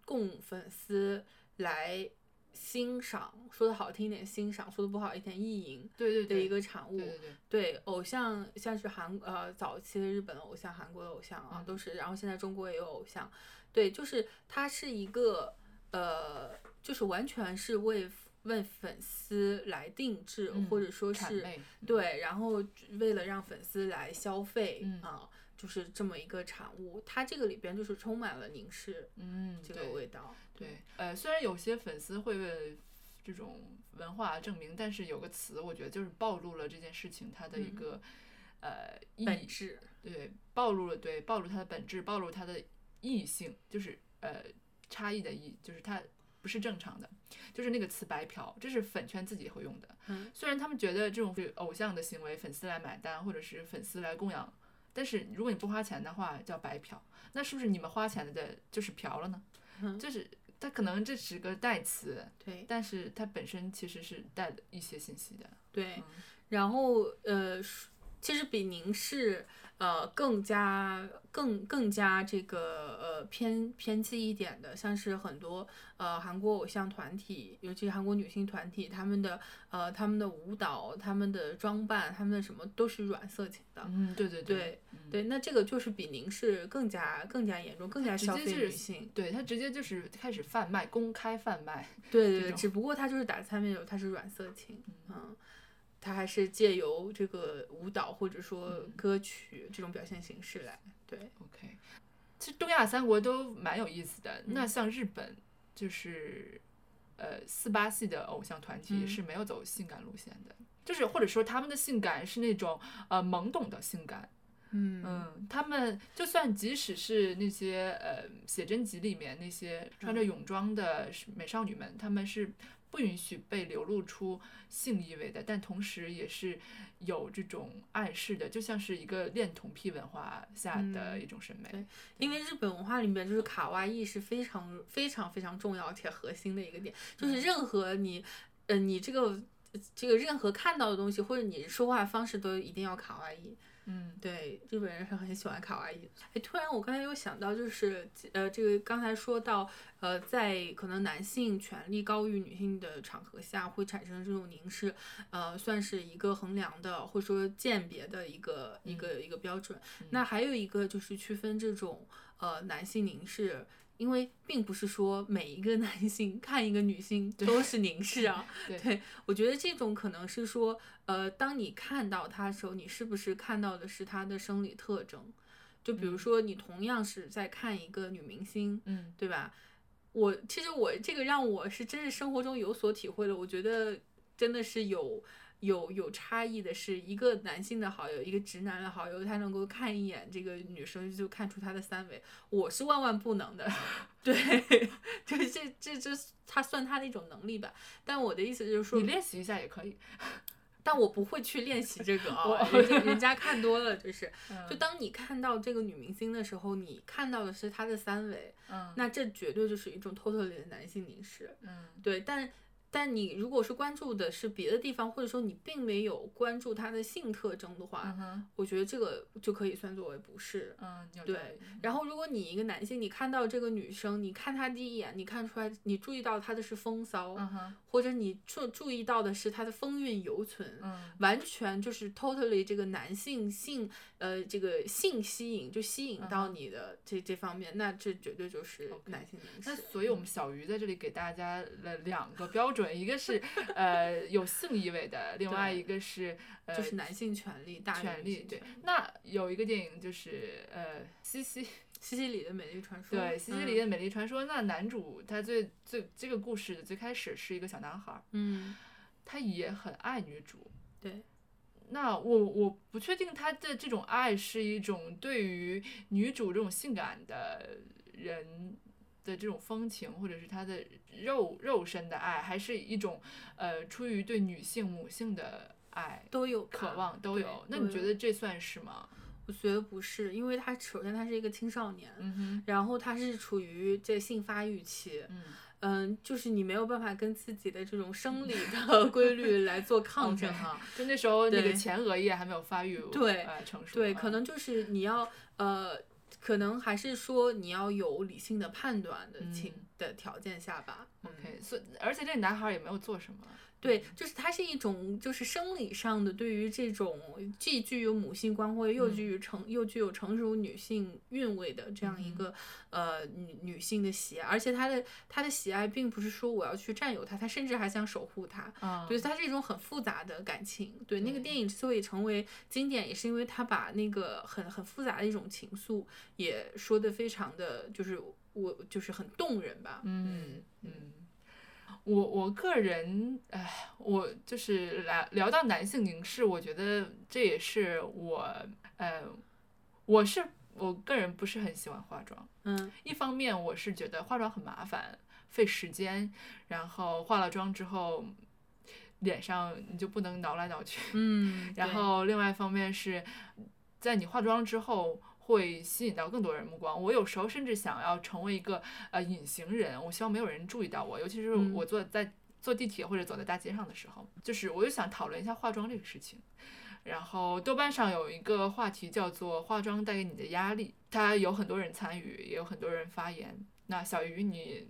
供粉丝来欣赏，说的好听一点欣赏，说的不好一点意淫，对对的一个产物。对对对。对偶像，像是韩呃早期的日本的偶像，韩国的偶像啊，都是。然后现在中国也有偶像，对，就是它是一个呃，就是完全是为为粉丝来定制，或者说是对，然后为了让粉丝来消费啊。就是这么一个产物，它这个里边就是充满了凝视，嗯，这个味道。对，呃，虽然有些粉丝会为这种文化证明，但是有个词，我觉得就是暴露了这件事情它的一个呃本质。对，暴露了，对，暴露它的本质，暴露它的异性，就是呃差异的异，就是它不是正常的，就是那个词白嫖，这是粉圈自己会用的。嗯，虽然他们觉得这种偶像的行为，粉丝来买单，或者是粉丝来供养。但是如果你不花钱的话，叫白嫖，那是不是你们花钱的就是嫖了呢？就是它可能这是个代词，对，但是它本身其实是带一些信息的，对。然后呃，其实比凝视。呃，更加更更加这个呃偏偏激一点的，像是很多呃韩国偶像团体，尤其是韩国女性团体，他们的呃他们的舞蹈、他们的装扮、他们的什么都是软色情的。嗯，对对对对，那这个就是比凝视更加更加严重，更加消费女性。对他直接就是开始贩卖，公开贩卖。对对对，只不过他就是打擦边球，他是软色情。嗯。他还是借由这个舞蹈或者说歌曲这种表现形式来对，OK。其实东亚三国都蛮有意思的。那像日本，就是呃四八系的偶像团体嗯。是没有走性感路线的，就是或者说他们的性感是那种呃懵懂的性感，嗯。嗯，他们就算即使是那些呃写真集里面那些穿着嗯。泳装的美少女们，他们是不允许被流露出性意味的，但同时也是有这种暗示的，就像是一个恋童癖文化下的嗯一种审美。对因为日本文化里面就是卡哇伊是非常非常非常重要且核心的一个点，就是任何你，呃，你这个这个任何看到的东西或者你说话方式都一定要卡哇伊。嗯对，日本人是很喜欢卡哇伊的。哎，突然我刚才又想到，就是呃，这个刚才说到，呃，在可能男性权力高于女性的场合下，会产生这种凝视，呃，算是一个衡量的或者说鉴别的一个一个一个标准。那还有一个就是区分这种呃男性凝视。因为并不是说每一个男性 看一个女性都是凝视啊，对我觉得这种可能是说，呃，当你看到他的时候，你是不是看到的是他的生理特征？就比如说，你同样是在看一个女明星，嗯对吧？我其实我这个让我是真是生活中有所体会了，我觉得真的是有有有差异的是，一个男性的好友，一个直男的好友，他能够看一眼这个女生就看出她的三围，我是万万不能的。对，就是这这这他算他的一种能力吧。但我的意思就是说，你练习一下也可以。但我不会去练习这个啊 我，人家人家看多了，就是，就嗯当你看到这个女明星的时候，你看到的是她的三围，嗯那这绝对就是一种 totally 的男性凝视，嗯对，但但你如果是关注的是别的地方，或者说你并没有关注她的性特征的话，嗯我觉得这个就可以算作为不是。嗯，对，然后如果你一个男性，你看到这个女生，你看她第一眼，你看出来，你注意到她的是风骚，嗯或者你注注意到的是她的风韵犹存，嗯完全就是 totally 这个男性性呃这个性吸引就吸引到你的这这方面，那这绝对就是男性凝那。所以，我们小鱼在这里给大家了两个标准，一个是呃有性意味的，另外一个是呃就是男性权利大权利。对那有一个电影就是呃西西西西里的美丽传说。对西西里的美丽传说，那男主他最最这个故事的最开始是一个小男孩儿，嗯，他也很爱女主。对，那我我不确定他的这种爱是一种对于女主这种性感的人的这种风情，或者是他的肉肉身的爱，还是一种呃出于对女性母性的爱都有渴望都有。那你觉得这算是吗？我觉得不是，因为他首先他是一个青少年，嗯，然后他是处于这性发育期，嗯嗯，就是你没有办法跟自己的这种生理的规律 来做抗争哈。就那时候那个前额叶还没有发育对呃成熟，对，嗯可能就是你要呃，可能还是说你要有理性的判断的情、嗯的条件下吧。嗯 OK，所以而且这男孩也没有做什么。对，就是它是一种就是生理上的对于这种既具有母性光辉又嗯具有成、又具有成熟女性韵味的这样一嗯个、呃女女性的喜爱，而且她的她的喜爱并不是说我要去占有她，她甚至还想守护她。啊，对，它是一种很复杂的感情。对，那个电影之所以成为经典，也是因为她把那个很很复杂的一种情愫，也说的非常的，就是我就是很动人吧。嗯嗯，我我个人，哎，我就是来聊到男性凝视，我觉得这也是我，呃，我是我个人不是很喜欢化妆。嗯一方面我是觉得化妆很麻烦，费时间，然后化了妆之后，脸上你就不能挠来挠去。嗯，然后另外一方面是，在你化妆之后会吸引到更多人目光。我有时候甚至想要成为一个呃隐形人，我希望没有人注意到我，尤其是嗯我坐在坐地铁或者走在大街上的时候，就是我就想讨论一下化妆这个事情。然后豆瓣上有一个话题叫做“化妆带给你的压力”，它有很多人参与，也有很多人发言。那小鱼，你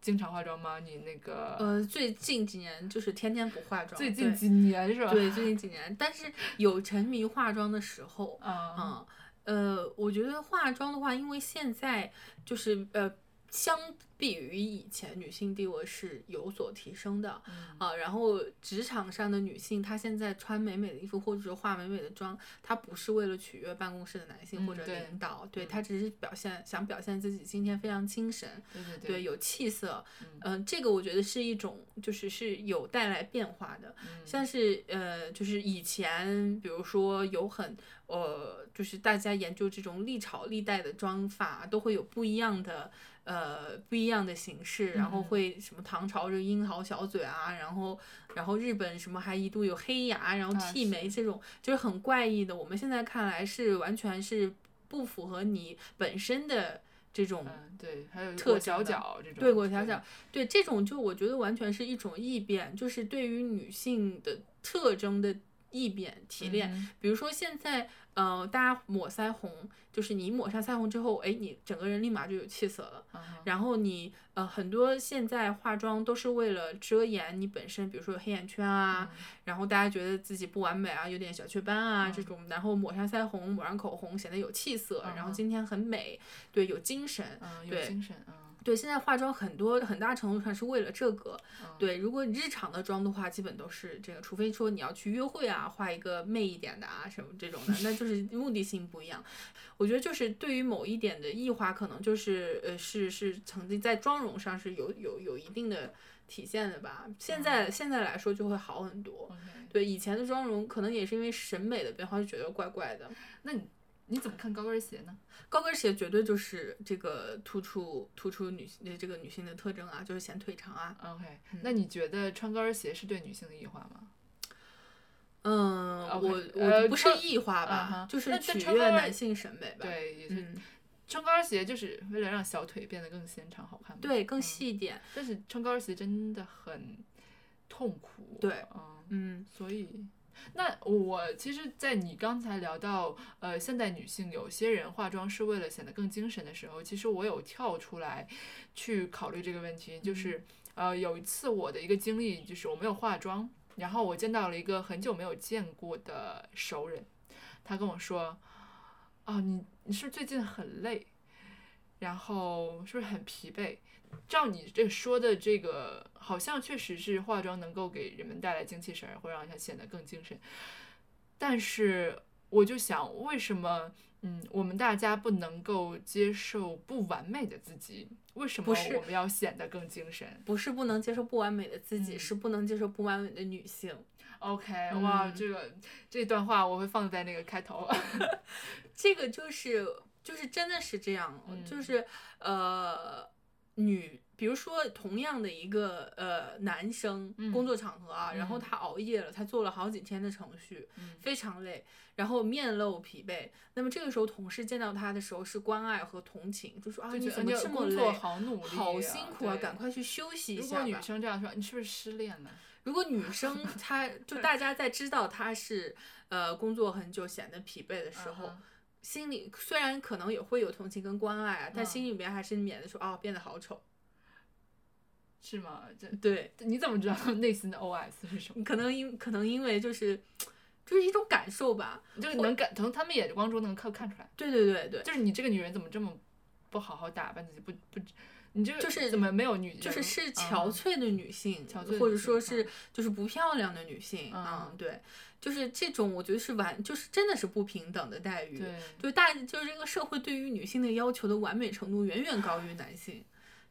经常化妆吗？你那个、呃，最近几年就是天天不化妆，最近几年是吧？对最近几年，但是有沉迷化妆的时候，啊，嗯，呃，我觉得化妆的话，因为现在就是呃相比于以前，女性地位是有所提升的嗯啊。然后职场上的女性，她现在穿美美的衣服或者是化美美的妆，她不是为了取悦办公室的男性或者领导，对嗯她只是表现想表现自己今天非常精神，对对对，有气色，嗯嗯、这个我觉得是一种，就是是有带来变化的。嗯像是呃，就是以前，比如说有很呃，就是大家研究这种历朝历代的妆法，都会有不一样的呃不一样的形式，然后嗯会什么唐朝这个樱桃小嘴啊，然后然后日本什么还一度有黑牙，然后啊剃眉这种，就是很怪异的。我们现在看来是完全是不符合你本身的这种嗯对，还有特裹小征的脚这种，对裹小脚，对这种就我觉得完全是一种异变，就是对于女性的特征的异变提炼。嗯比如说现在，呃，大家抹腮红，就是你抹上腮红之后，哎，你整个人立马就有气色了。嗯然后你呃很多现在化妆都是为了遮掩你本身，比如说有黑眼圈啊，嗯然后大家觉得自己不完美啊，有点小雀斑啊、这嗯种，然后抹上腮红，抹上口红，显得有气色，然后嗯今天很美，对，有精神。嗯有精神嗯对，现在化妆很多很大程度上是为了这个。嗯对，如果日常的妆的话，基本都是这个，除非说你要去约会啊，画一个媚一点的啊什么这种的，那就 是目的性不一样。我觉得就是对于某一点的异化，可能就是呃是是曾经在妆容上是有有有一定的体现的吧。现在现在来说就会好很多。对以前的妆容，可能也是因为审美的变化，就觉得怪怪的。那你你怎么看高跟鞋呢？高跟鞋绝对就是这个突出突出女性的这个女性的特征啊，就是显腿长啊。OK，那你觉得穿高跟鞋是对女性的异化吗？嗯我呃我不是穿异化嗯吧哼，就是取悦男性审美吧。对，也是、嗯，穿高跟鞋就是为了让小腿变得更纤长好看。对，更嗯细一点。但是穿高跟鞋真的很痛苦。对嗯，嗯所以。那我其实，在你刚才聊到，呃，现代女性有些人化妆是为了显得更精神的时候，其实我有跳出来去考虑这个问题，就是，呃，有一次我的一个经历，就是我没有化妆，然后我见到了一个很久没有见过的熟人，他跟我说，哦，你你是最近很累？然后是不是很疲惫？照你这说的这个，好像确实是化妆能够给人们带来精气神儿，会让他显得更精神。但是我就想，为什么嗯，我们大家不能够接受不完美的自己？为什么是我们要显得更精神不是不能接受不完美的自己，嗯是不能接受不完美的女性。？OK，哇，嗯这个这段话我会放在那个开头。这个就是就是真的是这样，嗯就是呃女，比如说同样的一个呃男生嗯工作场合啊，然后嗯他熬夜了，他做了好几天的程序，嗯非常累，然后面露疲惫。那么这个时候同事见到他的时候是关爱和同情，就说啊你怎么这么累，好努力、好辛苦啊，赶快去休息一下如果女。生这样说，你是不是失恋了？如果女生她就大家在知道她是呃工作很久显得疲惫的时候，心里虽然可能也会有同情跟关爱啊，但嗯心里边还是免得说啊变得好丑。是吗？这对，你怎么知道内心的 OS 是什么？可能因可能因为就是就是一种感受吧。就是能感，从他们眼光中能看看出来，对对对对，就是你这个女人怎么这么不好好打扮自己，不不，你这个就是怎么没有女人？就是是嗯憔悴的女性，或者说是嗯就是不漂亮的女性，嗯嗯，对，就是这种我觉得是完，就是真的是不平等的待遇。对，就大就是这个社会对于女性的要求的完美程度远远高于男性，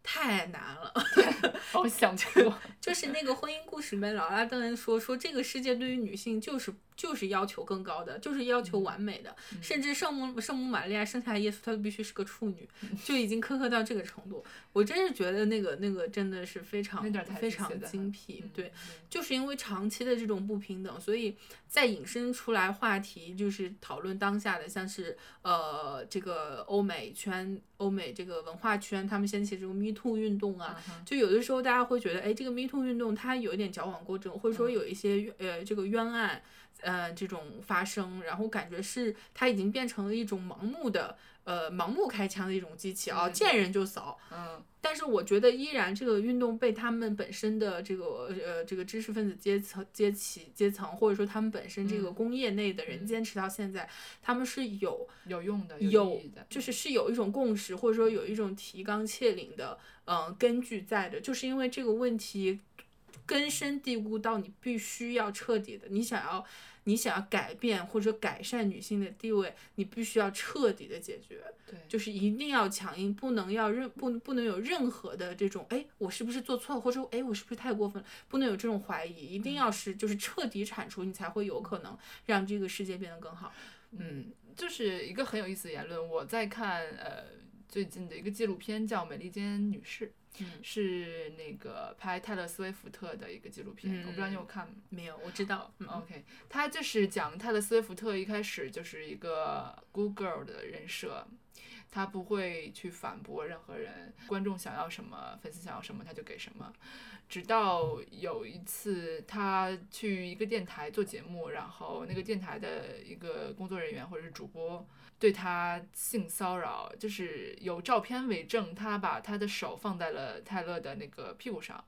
太难了。我想哭，就是那个婚姻故事里面，老拉登人说说这个世界对于女性就是就是要求更高的，就是要求完美的，嗯甚至圣母圣母玛利亚生下来耶稣，她都必须是个处女，就已经苛刻到这个程度。我真是觉得那个那个真的是非常非常精辟，嗯对。就是因为长期的这种不平等，所以再引申出来话题，就是讨论当下的，像是呃这个欧美圈、欧美这个文化圈，他们掀起这种 Me Too 运动啊，嗯就有的时候大家会觉得，哎，这个 Me Too 运动它有一点矫枉过正，或者说嗯有一些呃这个冤案。呃这种发生，然后感觉是它已经变成了一种盲目的呃盲目开枪的一种机器啊，见人就扫。嗯。但是我觉得依然这个运动被他们本身的这个呃这个知识分子阶层阶级阶层，或者说他们本身这个嗯。工业内的人嗯。坚持到现在，他们是有有用的，有就是是有一种共识，或者说有一种提纲挈领的嗯、呃根据在的，就是因为这个问题根深蒂固到你必须要彻底的，你想要你想要改变或者改善女性的地位，你必须要彻底的解决。对，就是一定要强硬，不能要任不不能有任何的这种，哎，我是不是做错了，或者说，哎，我是不是太过分了？不能有这种怀疑，一定要是就是彻底铲除，你才会有可能让这个世界变得更好。嗯，就是一个很有意思的言论。我在看呃最近的一个纪录片叫《美利坚女士》，嗯是那个拍泰勒·斯威夫特的一个纪录片，我不知道你有看吗？没有，我知道，嗯 OK，他就是讲泰勒·斯威夫特一开始就是一个 good girl 的人设，他不会去反驳任何人，观众想要什么，粉丝想要什么他就给什么。直到有一次他去一个电台做节目，然后那个电台的一个工作人员或者是主播对他性骚扰，就是有照片为证，他把他的手放在了泰勒的那个屁股上。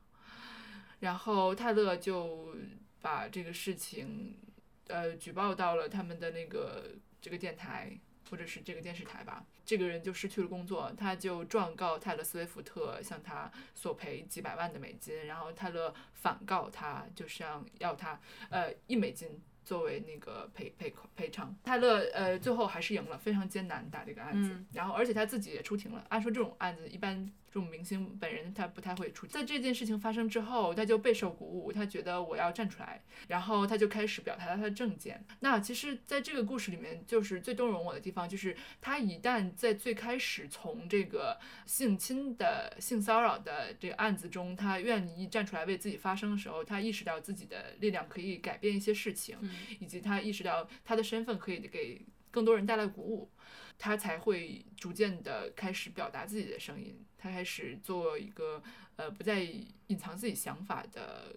然后泰勒就把这个事情，呃，举报到了他们的那个这个电台或者是这个电视台吧。这个人就失去了工作，他就状告泰勒·斯威夫特，向他索赔几百万的美金。然后泰勒反告他，就像要他呃一美金作为那个赔赔赔偿。泰勒呃最后还是赢了，非常艰难打这个案子。嗯然后而且他自己也出庭了。按说这种案子一般这种明星本人他不太会出。在这件事情发生之后，他就备受鼓舞，他觉得我要站出来，然后他就开始表达他的政见。那其实，在这个故事里面，就是最动容我的地方，就是他一旦在最开始从这个性侵的性骚扰的这个案子中，他愿意站出来为自己发声的时候，他意识到自己的力量可以改变一些事情，嗯以及他意识到他的身份可以给更多人带来鼓舞。他才会逐渐的开始表达自己的声音，他开始做一个呃不再隐藏自己想法的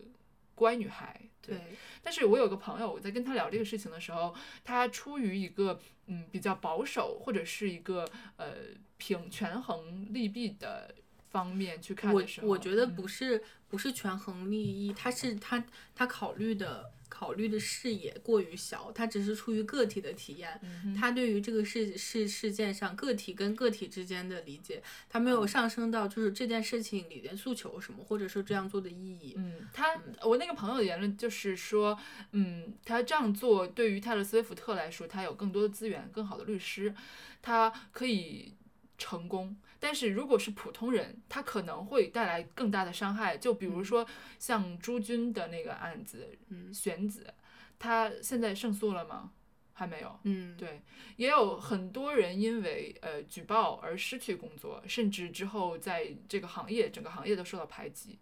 乖女孩。对，对，但是我有个朋友，我在跟他聊这个事情的时候，他出于一个嗯比较保守或者是一个呃平权衡利弊的方面去看我的时候，我觉得嗯不是不是权衡利益，他是他他考虑的考虑的视野过于小，他只是出于个体的体验，嗯他对于这个事事事件上个体跟个体之间的理解，他没有上升到就是这件事情里的诉求什么，或者说这样做的意义。嗯，他我那个朋友的言论就是说，嗯，他这样做对于泰勒·斯威夫特来说，他有更多的资源、更好的律师，他可以成功。但是如果是普通人，他可能会带来更大的伤害。就比如说像朱军的那个案子，嗯玄子，他现在胜诉了吗？还没有。嗯，对，也有很多人因为呃举报而失去工作，甚至之后在这个行业整个行业都受到排挤。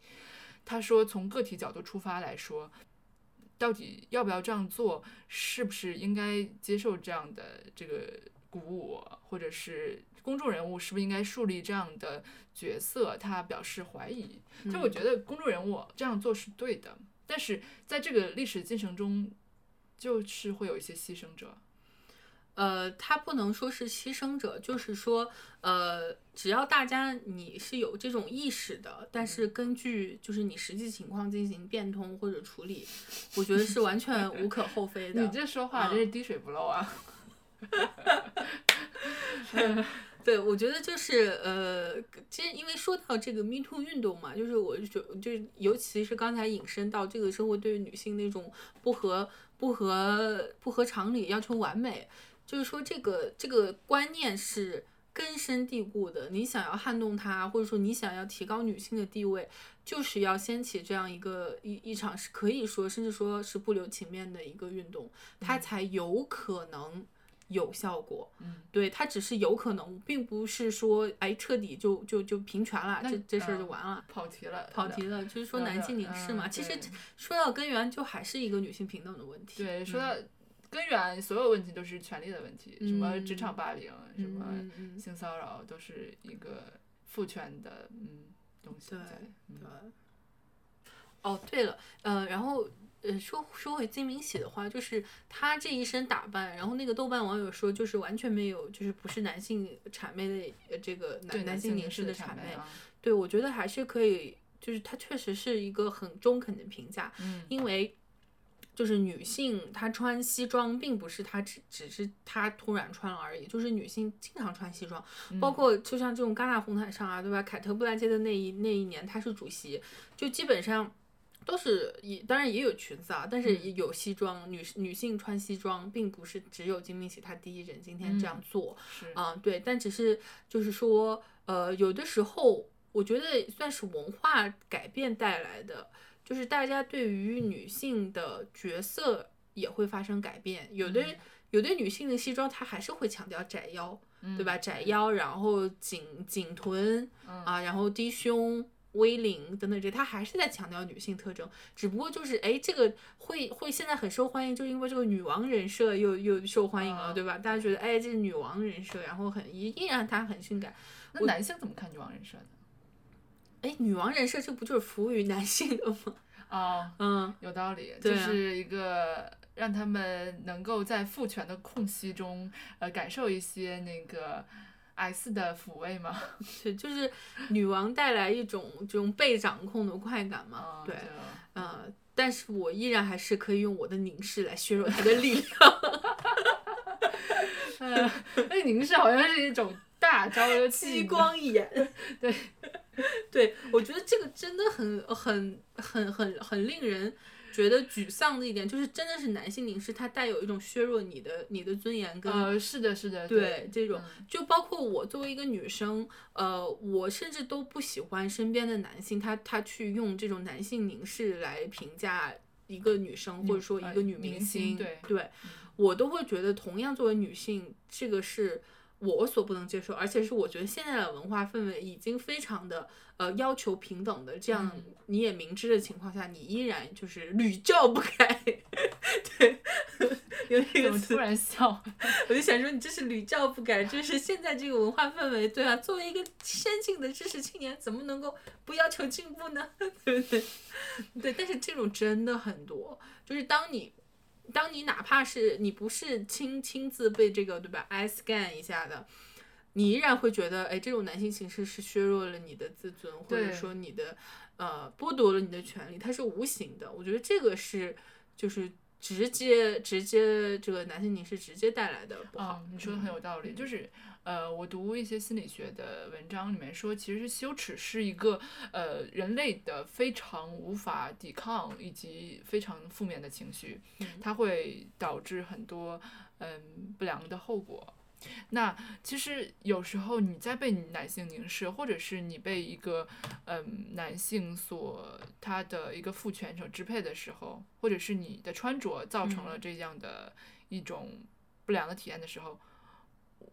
他说，从个体角度出发来说，到底要不要这样做，是不是应该接受这样的这个鼓舞，或者是公众人物是不是应该树立这样的角色？他表示怀疑。就我觉得公众人物这样做是对的，但是在这个历史进程中，就是会有一些牺牲者。呃，他不能说是牺牲者，就是说，呃，只要大家你是有这种意识的，但是根据就是你实际情况进行变通或者处理，我觉得是完全无可厚非的。你这说话真是滴水不漏啊！对，我觉得就是呃，其实因为说到这个 Me Too 运动嘛，就是我就觉就是尤其是刚才引申到这个社会对于女性那种不合不合不合常理要求完美，就是说这个这个观念是根深蒂固的。你想要撼动它，或者说你想要提高女性的地位，就是要掀起这样一个一一场是可以说甚至说是不留情面的一个运动，它才有可能有效果。嗯，对，它只是有可能，并不是说哎彻底就就就平权了，这这事儿就嗯完了。跑题了，跑题了，就是说男性凝视嘛，嗯其实说到根源，就还是一个女性平等的问题。对，说嗯到根源，所有问题都是权利的问题，什么职场嗯霸凌，什么性骚扰，都是一个父权的嗯东西对在。嗯对。哦，对了，呃，然后呃，说说回金明喜的话，就是他这一身打扮，然后那个豆瓣网友说，就是完全没有，就是不是男性谄媚的呃这个男男性凝视的谄媚。啊，对，我觉得还是可以，就是他确实是一个很中肯的评价，嗯因为就是女性她穿西装，并不是她只只是她突然穿了而已，就是女性经常穿西装，包括就像这种戛纳红毯上啊，对吧？凯特布兰切的那一那一年她是主席，就基本上。都是也，当然也有裙子啊，但是也有西装。女女性穿西装，并不是只有金明喜她第一人今天这样做，嗯啊、对，但只是就是说，呃，有的时候我觉得算是文化改变带来的，就是大家对于女性的角色也会发生改变。有的、有的女性的西装，她还是会强调窄腰，对吧？窄腰，然后紧紧臀、啊，然后低胸。微领等等这，她还是在强调女性特征，只不过就是哎，这个会会现在很受欢迎，就因为这个女王人设又又受欢迎了，啊对吧？大家觉得哎，这是女王人设，然后很依依然她很性感。那男性怎么看女王人设呢？哎，女王人设这不就是服务于男性的吗？哦，嗯，有道理，就是一个让他们能够在父权的空隙中，呃，感受一些那个 S 的抚慰吗。是就是女王带来一种这种被掌控的快感嘛？啊，对就，呃，但是我依然还是可以用我的凝视来削弱她的力量。呃，那凝视好像是一种大招激能，光眼，对，对我觉得这个真的很很很很很令人觉得沮丧的一点，就是真的是男性凝视，它带有一种削弱你的你的尊严跟呃，是的，是的，对这种，嗯就包括我作为一个女生，呃，我甚至都不喜欢身边的男性，他他去用这种男性凝视来评价一个女生，或者说一呃个女明星对我都会觉得，同样作为女性，这个是我所不能接受，而且是我觉得现在的文化氛围已经非常的呃要求平等的，这样嗯你也明知的情况下，你依然就是屡教不改，对，有那个词怎么突然笑？我就想说，你这是屡教不改，就是现在这个文化氛围，对吧？作为一个先进的知识青年，怎么能够不要求进步呢？对不对？对，但是这种真的很多，就是当你。当你哪怕是你不是亲亲自被这个对吧 i scan 一下的，你依然会觉得，哎，这种男性形式是削弱了你的自尊，或者说你的呃剥夺了你的权利，它是无形的。我觉得这个是就是直接直接这个男性凝视直接带来的不好。嗯，你说的很有道理，就是呃，我读一些心理学的文章里面说，其实羞耻是一个呃人类的非常无法抵抗以及非常负面的情绪，它会导致很多嗯不良的后果。那其实有时候你在被男性凝视，或者是你被一个嗯男性所他的一个父权所支配的时候，或者是你的穿着造成了这样的一种不良的体验的时候，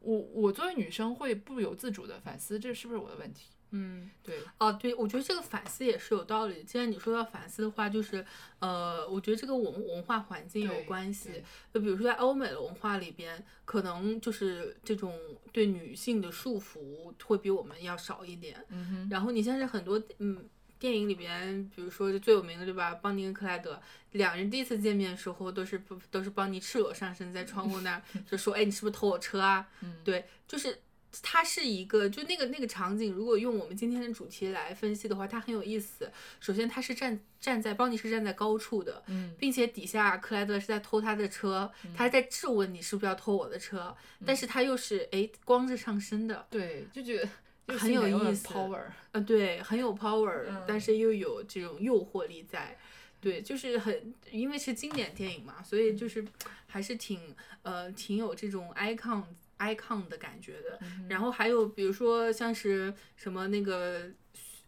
我我作为女生会不由自主的反思，这是不是我的问题？嗯，对，哦，对，我觉得这个反思也是有道理。既然你说到反思的话，就是呃，我觉得这个文文化环境有关系。就比如说在欧美的文化里边，可能就是这种对女性的束缚会比我们要少一点。嗯哼，然后你现在很多嗯电影里边，比如说最有名的对吧，邦尼跟克莱德两人第一次见面的时候，都是不都是邦尼赤裸上身在窗户那儿 就说，哎，你是不是偷我车啊？嗯对，就是。它是一个，就那个那个场景，如果用我们今天的主题来分析的话，它很有意思。首先，他是站站在邦尼是站在高处的，嗯并且底下克莱德是在偷他的车，他在质问你是不是要偷我的车，但是他又是哎光着上身的，对，就觉得就很有意思 power，啊，对，很有 power，、嗯但是又有这种诱惑力在。对，就是很，因为是经典电影嘛，所以就是还是挺呃挺有这种 icon icon 的感觉的。然后还有比如说像是什么那个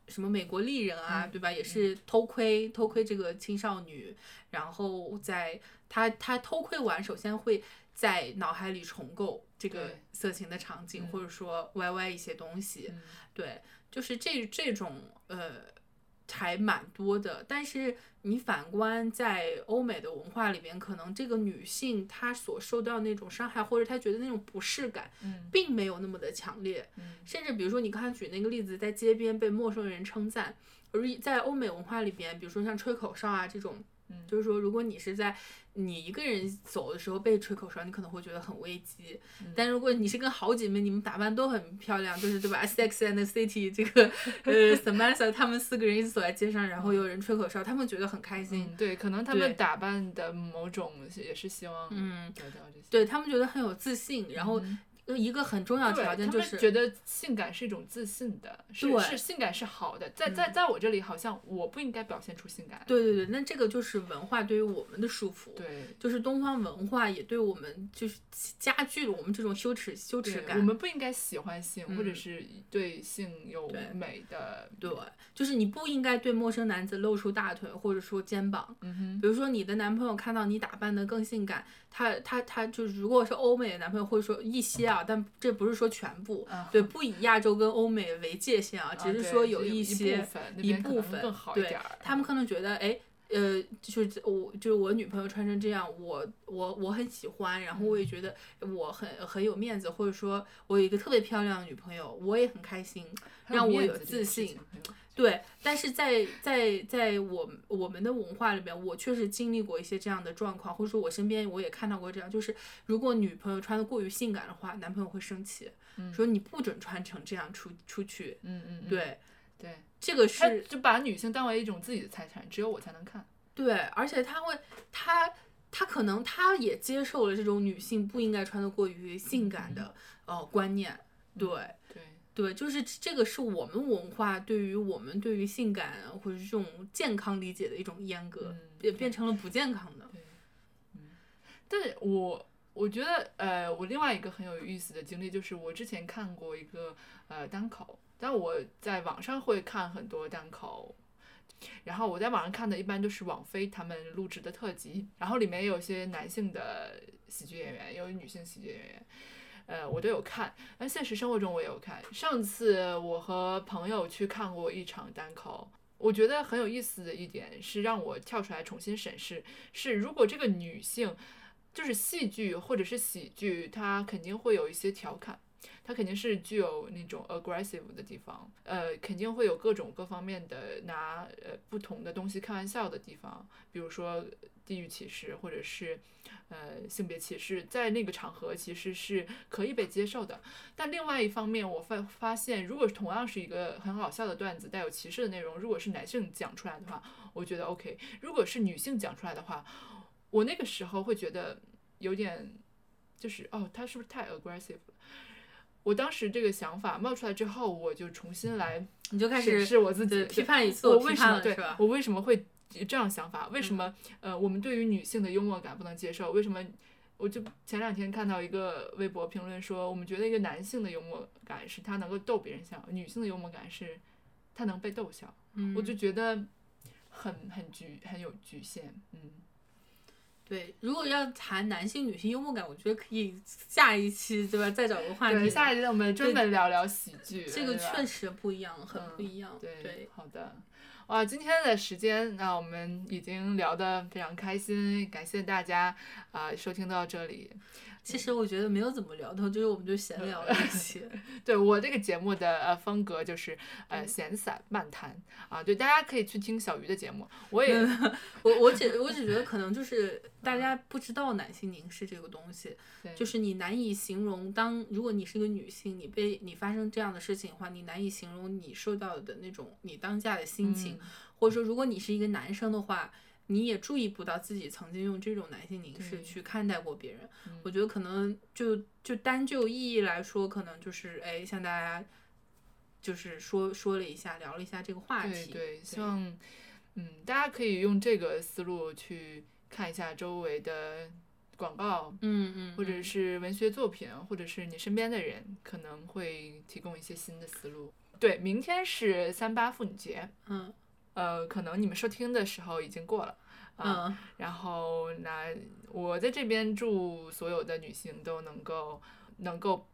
什么美国丽人啊，嗯对吧？也是偷窥偷窥这个青少女，然后在他他偷窥完，首先会在脑海里重构这个色情的场景，嗯或者说歪歪一些东西。嗯对，就是这这种呃还蛮多的。但是你反观在欧美的文化里边，可能这个女性她所受到那种伤害，或者她觉得那种不适感，嗯并没有那么的强烈。嗯甚至比如说你刚才举那个例子，在街边被陌生人称赞，而在欧美文化里边，比如说像吹口哨啊这种。嗯就是说，如果你是在你一个人走的时候被吹口哨，你可能会觉得很危机。嗯但如果你是跟好姐妹，你们打扮都很漂亮，就是对吧？Sex and the City 这个呃 Samantha 他们四个人一起走在街上，然后有人吹口哨，他们觉得很开心。嗯，对，可能他们打扮的某种也是希望嗯得到这些。对他们觉得很有自信，然后嗯一个很重要的条件就是觉得性感是一种自信的，是对是性感是好的，在嗯在在我这里好像我不应该表现出性感。对对对，那这个就是文化对于我们的束缚。对就是东方文化也对我们就是加剧了我们这种羞耻羞耻，感。我们不应该喜欢性，或者嗯是对性有对美的。对，就是你不应该对陌生男子露出大腿或者说肩膀。嗯哼，比如说你的男朋友看到你打扮的更性感，他他他就是如果是欧美的男朋友会说一些啊，但这不是说全部，啊对，不以亚洲跟欧美为界限啊，啊只是说有一些部分，一部分对。他们可能觉得，哎，呃，就是我就是我女朋友穿成这样，我我我很喜欢，然后我嗯也觉得我很很有面子，或者说我有一个特别漂亮的女朋友，我也很开心，让我有自信对，但是在在在我我们的文化里面，我确实经历过一些这样的状况，或者说我身边我也看到过这样，就是如果女朋友穿的过于性感的话，男朋友会生气，说你不准穿成这样出出去。嗯嗯，嗯对，对，这个是就把女性当为一种自己的财产，只有我才能看。对，而且他会，他他可能他也接受了这种女性不应该穿的过于性感的、呃观念，对。对，对，就是这个是我们文化对于我们对于性感或者是这种健康理解的一种阉割，也变变成了不健康的。嗯但是我我觉得，呃，我另外一个很有意思的经历就是，我之前看过一个呃单口，但我在网上会看很多单口，然后我在网上看的一般都是网飞他们录制的特辑，然后里面有些男性的喜剧演员，也有女性喜剧演员。呃，我都有看，但现实生活中我也有看。上次我和朋友去看过一场单口，我觉得很有意思的一点是让我跳出来重新审视，是如果这个女性就是戏剧或者是喜剧，它肯定会有一些调侃，它肯定是具有那种 aggressive 的地方，呃，肯定会有各种各方面的拿呃不同的东西开玩笑的地方，比如说地域歧视或者是呃性别歧视，在那个场合其实是可以被接受的。但另外一方面，我发发现，如果同样是一个很好笑的段子，带有歧视的内容，如果是男性讲出来的话，我觉得 OK；如果是女性讲出来的话，我那个时候会觉得有点，就是哦，他是不是太 aggressive 了？我当时这个想法冒出来之后，我就重新来审你就开始视我自己，批判一次我为什么对？我为什么会这样想法？为什嗯么、呃，我们对于女性的幽默感不能接受？为什么？我就前两天看到一个微博评论说，我们觉得一个男性的幽默感是他能够逗别人笑，女性的幽默感是他能被逗笑。嗯我就觉得很很局很有局限，嗯，对，如果要谈男性、女性幽默感，我觉得可以下一期对吧？再找个话题。对，下一期我们专门聊聊喜剧，这个确实不一样，很不嗯一样。对，对，好的。啊，今天的时间，那我们已经聊得非常开心，感谢大家啊、收听到这里。其实我觉得没有怎么聊透，就是我们就闲聊了一些。对我这个节目的呃风格就是呃闲散漫谈啊，对，大家可以去听小鱼的节目，我也 我我只我只觉得可能就是大家不知道男性凝视这个东西，就是你难以形容当如果你是个女性，你被你发生这样的事情的话，你难以形容你受到的那种你当下的心情，嗯或者说如果你是一个男生的话。你也注意不到自己曾经用这种男性凝视去看待过别人，嗯我觉得可能就就单就意义来说，可能就是哎，向大家就是说说了一下，聊了一下这个话题。对对，希望嗯大家可以用这个思路去看一下周围的广告，嗯嗯，或者嗯是文学作品，或者是你身边的人，可能会提供一些新的思路。对，明天是三八妇女节，嗯呃，可能你们收听的时候已经过了。啊，嗯然后那我在这边祝所有的女性都能够能够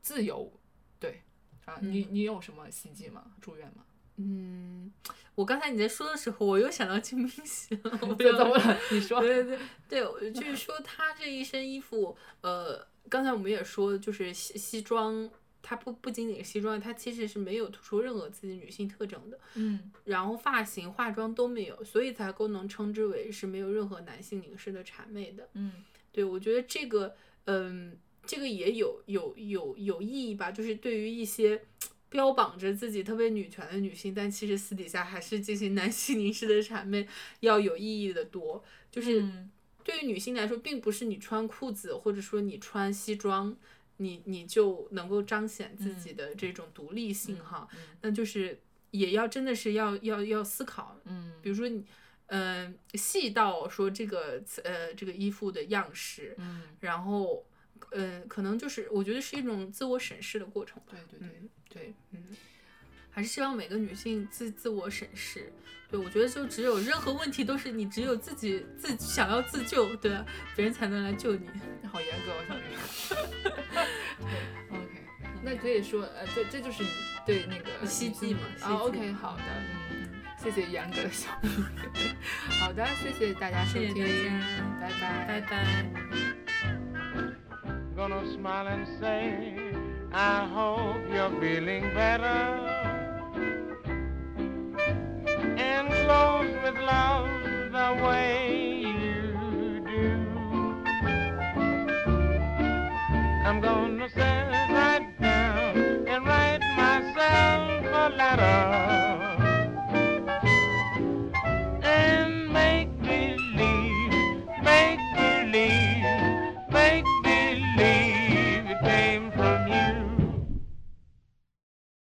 自由，对啊，你你有什么希冀吗？祝愿吗？嗯，我刚才你在说的时候，我又想到金明喜了。我不知道怎么了？你说，对对对就是说她这一身衣服，呃，刚才我们也说，就是西西装它不不仅仅是西装，它其实是没有突出任何自己女性特征的，嗯然后发型、化妆都没有，所以才够能称之为是没有任何男性凝视的谄媚的。嗯对，我觉得这个，嗯，这个也有有有有意义吧，就是对于一些标榜着自己特别女权的女性，但其实私底下还是进行男性凝视的谄媚，要有意义的多。就是嗯对于女性来说，并不是你穿裤子或者说你穿西装，你你就能够彰显自己的这种独立性哈，嗯。那就是也要真的是要要要思考，嗯。比如说你。嗯、细到说这个呃这个衣服的样式，嗯，然后，嗯，可能就是我觉得是一种自我审视的过程吧。对对对，嗯，对，嗯，还是希望每个女性自自我审视。对，我觉得就只有任何问题都是你只有自己自想要自救，对吧？别人才能来救你。好严格哦，小女。对，OK，那可以说，呃，这这就是你对那个希冀嘛啊，OK，好的，嗯，谢谢严格的小女。好的，谢谢大家收谢谢听，拜拜，拜拜。Gonna smile and say, I hope you're feeling better. and close with love the way you do. I'm gonna sit right down and write myself a letter.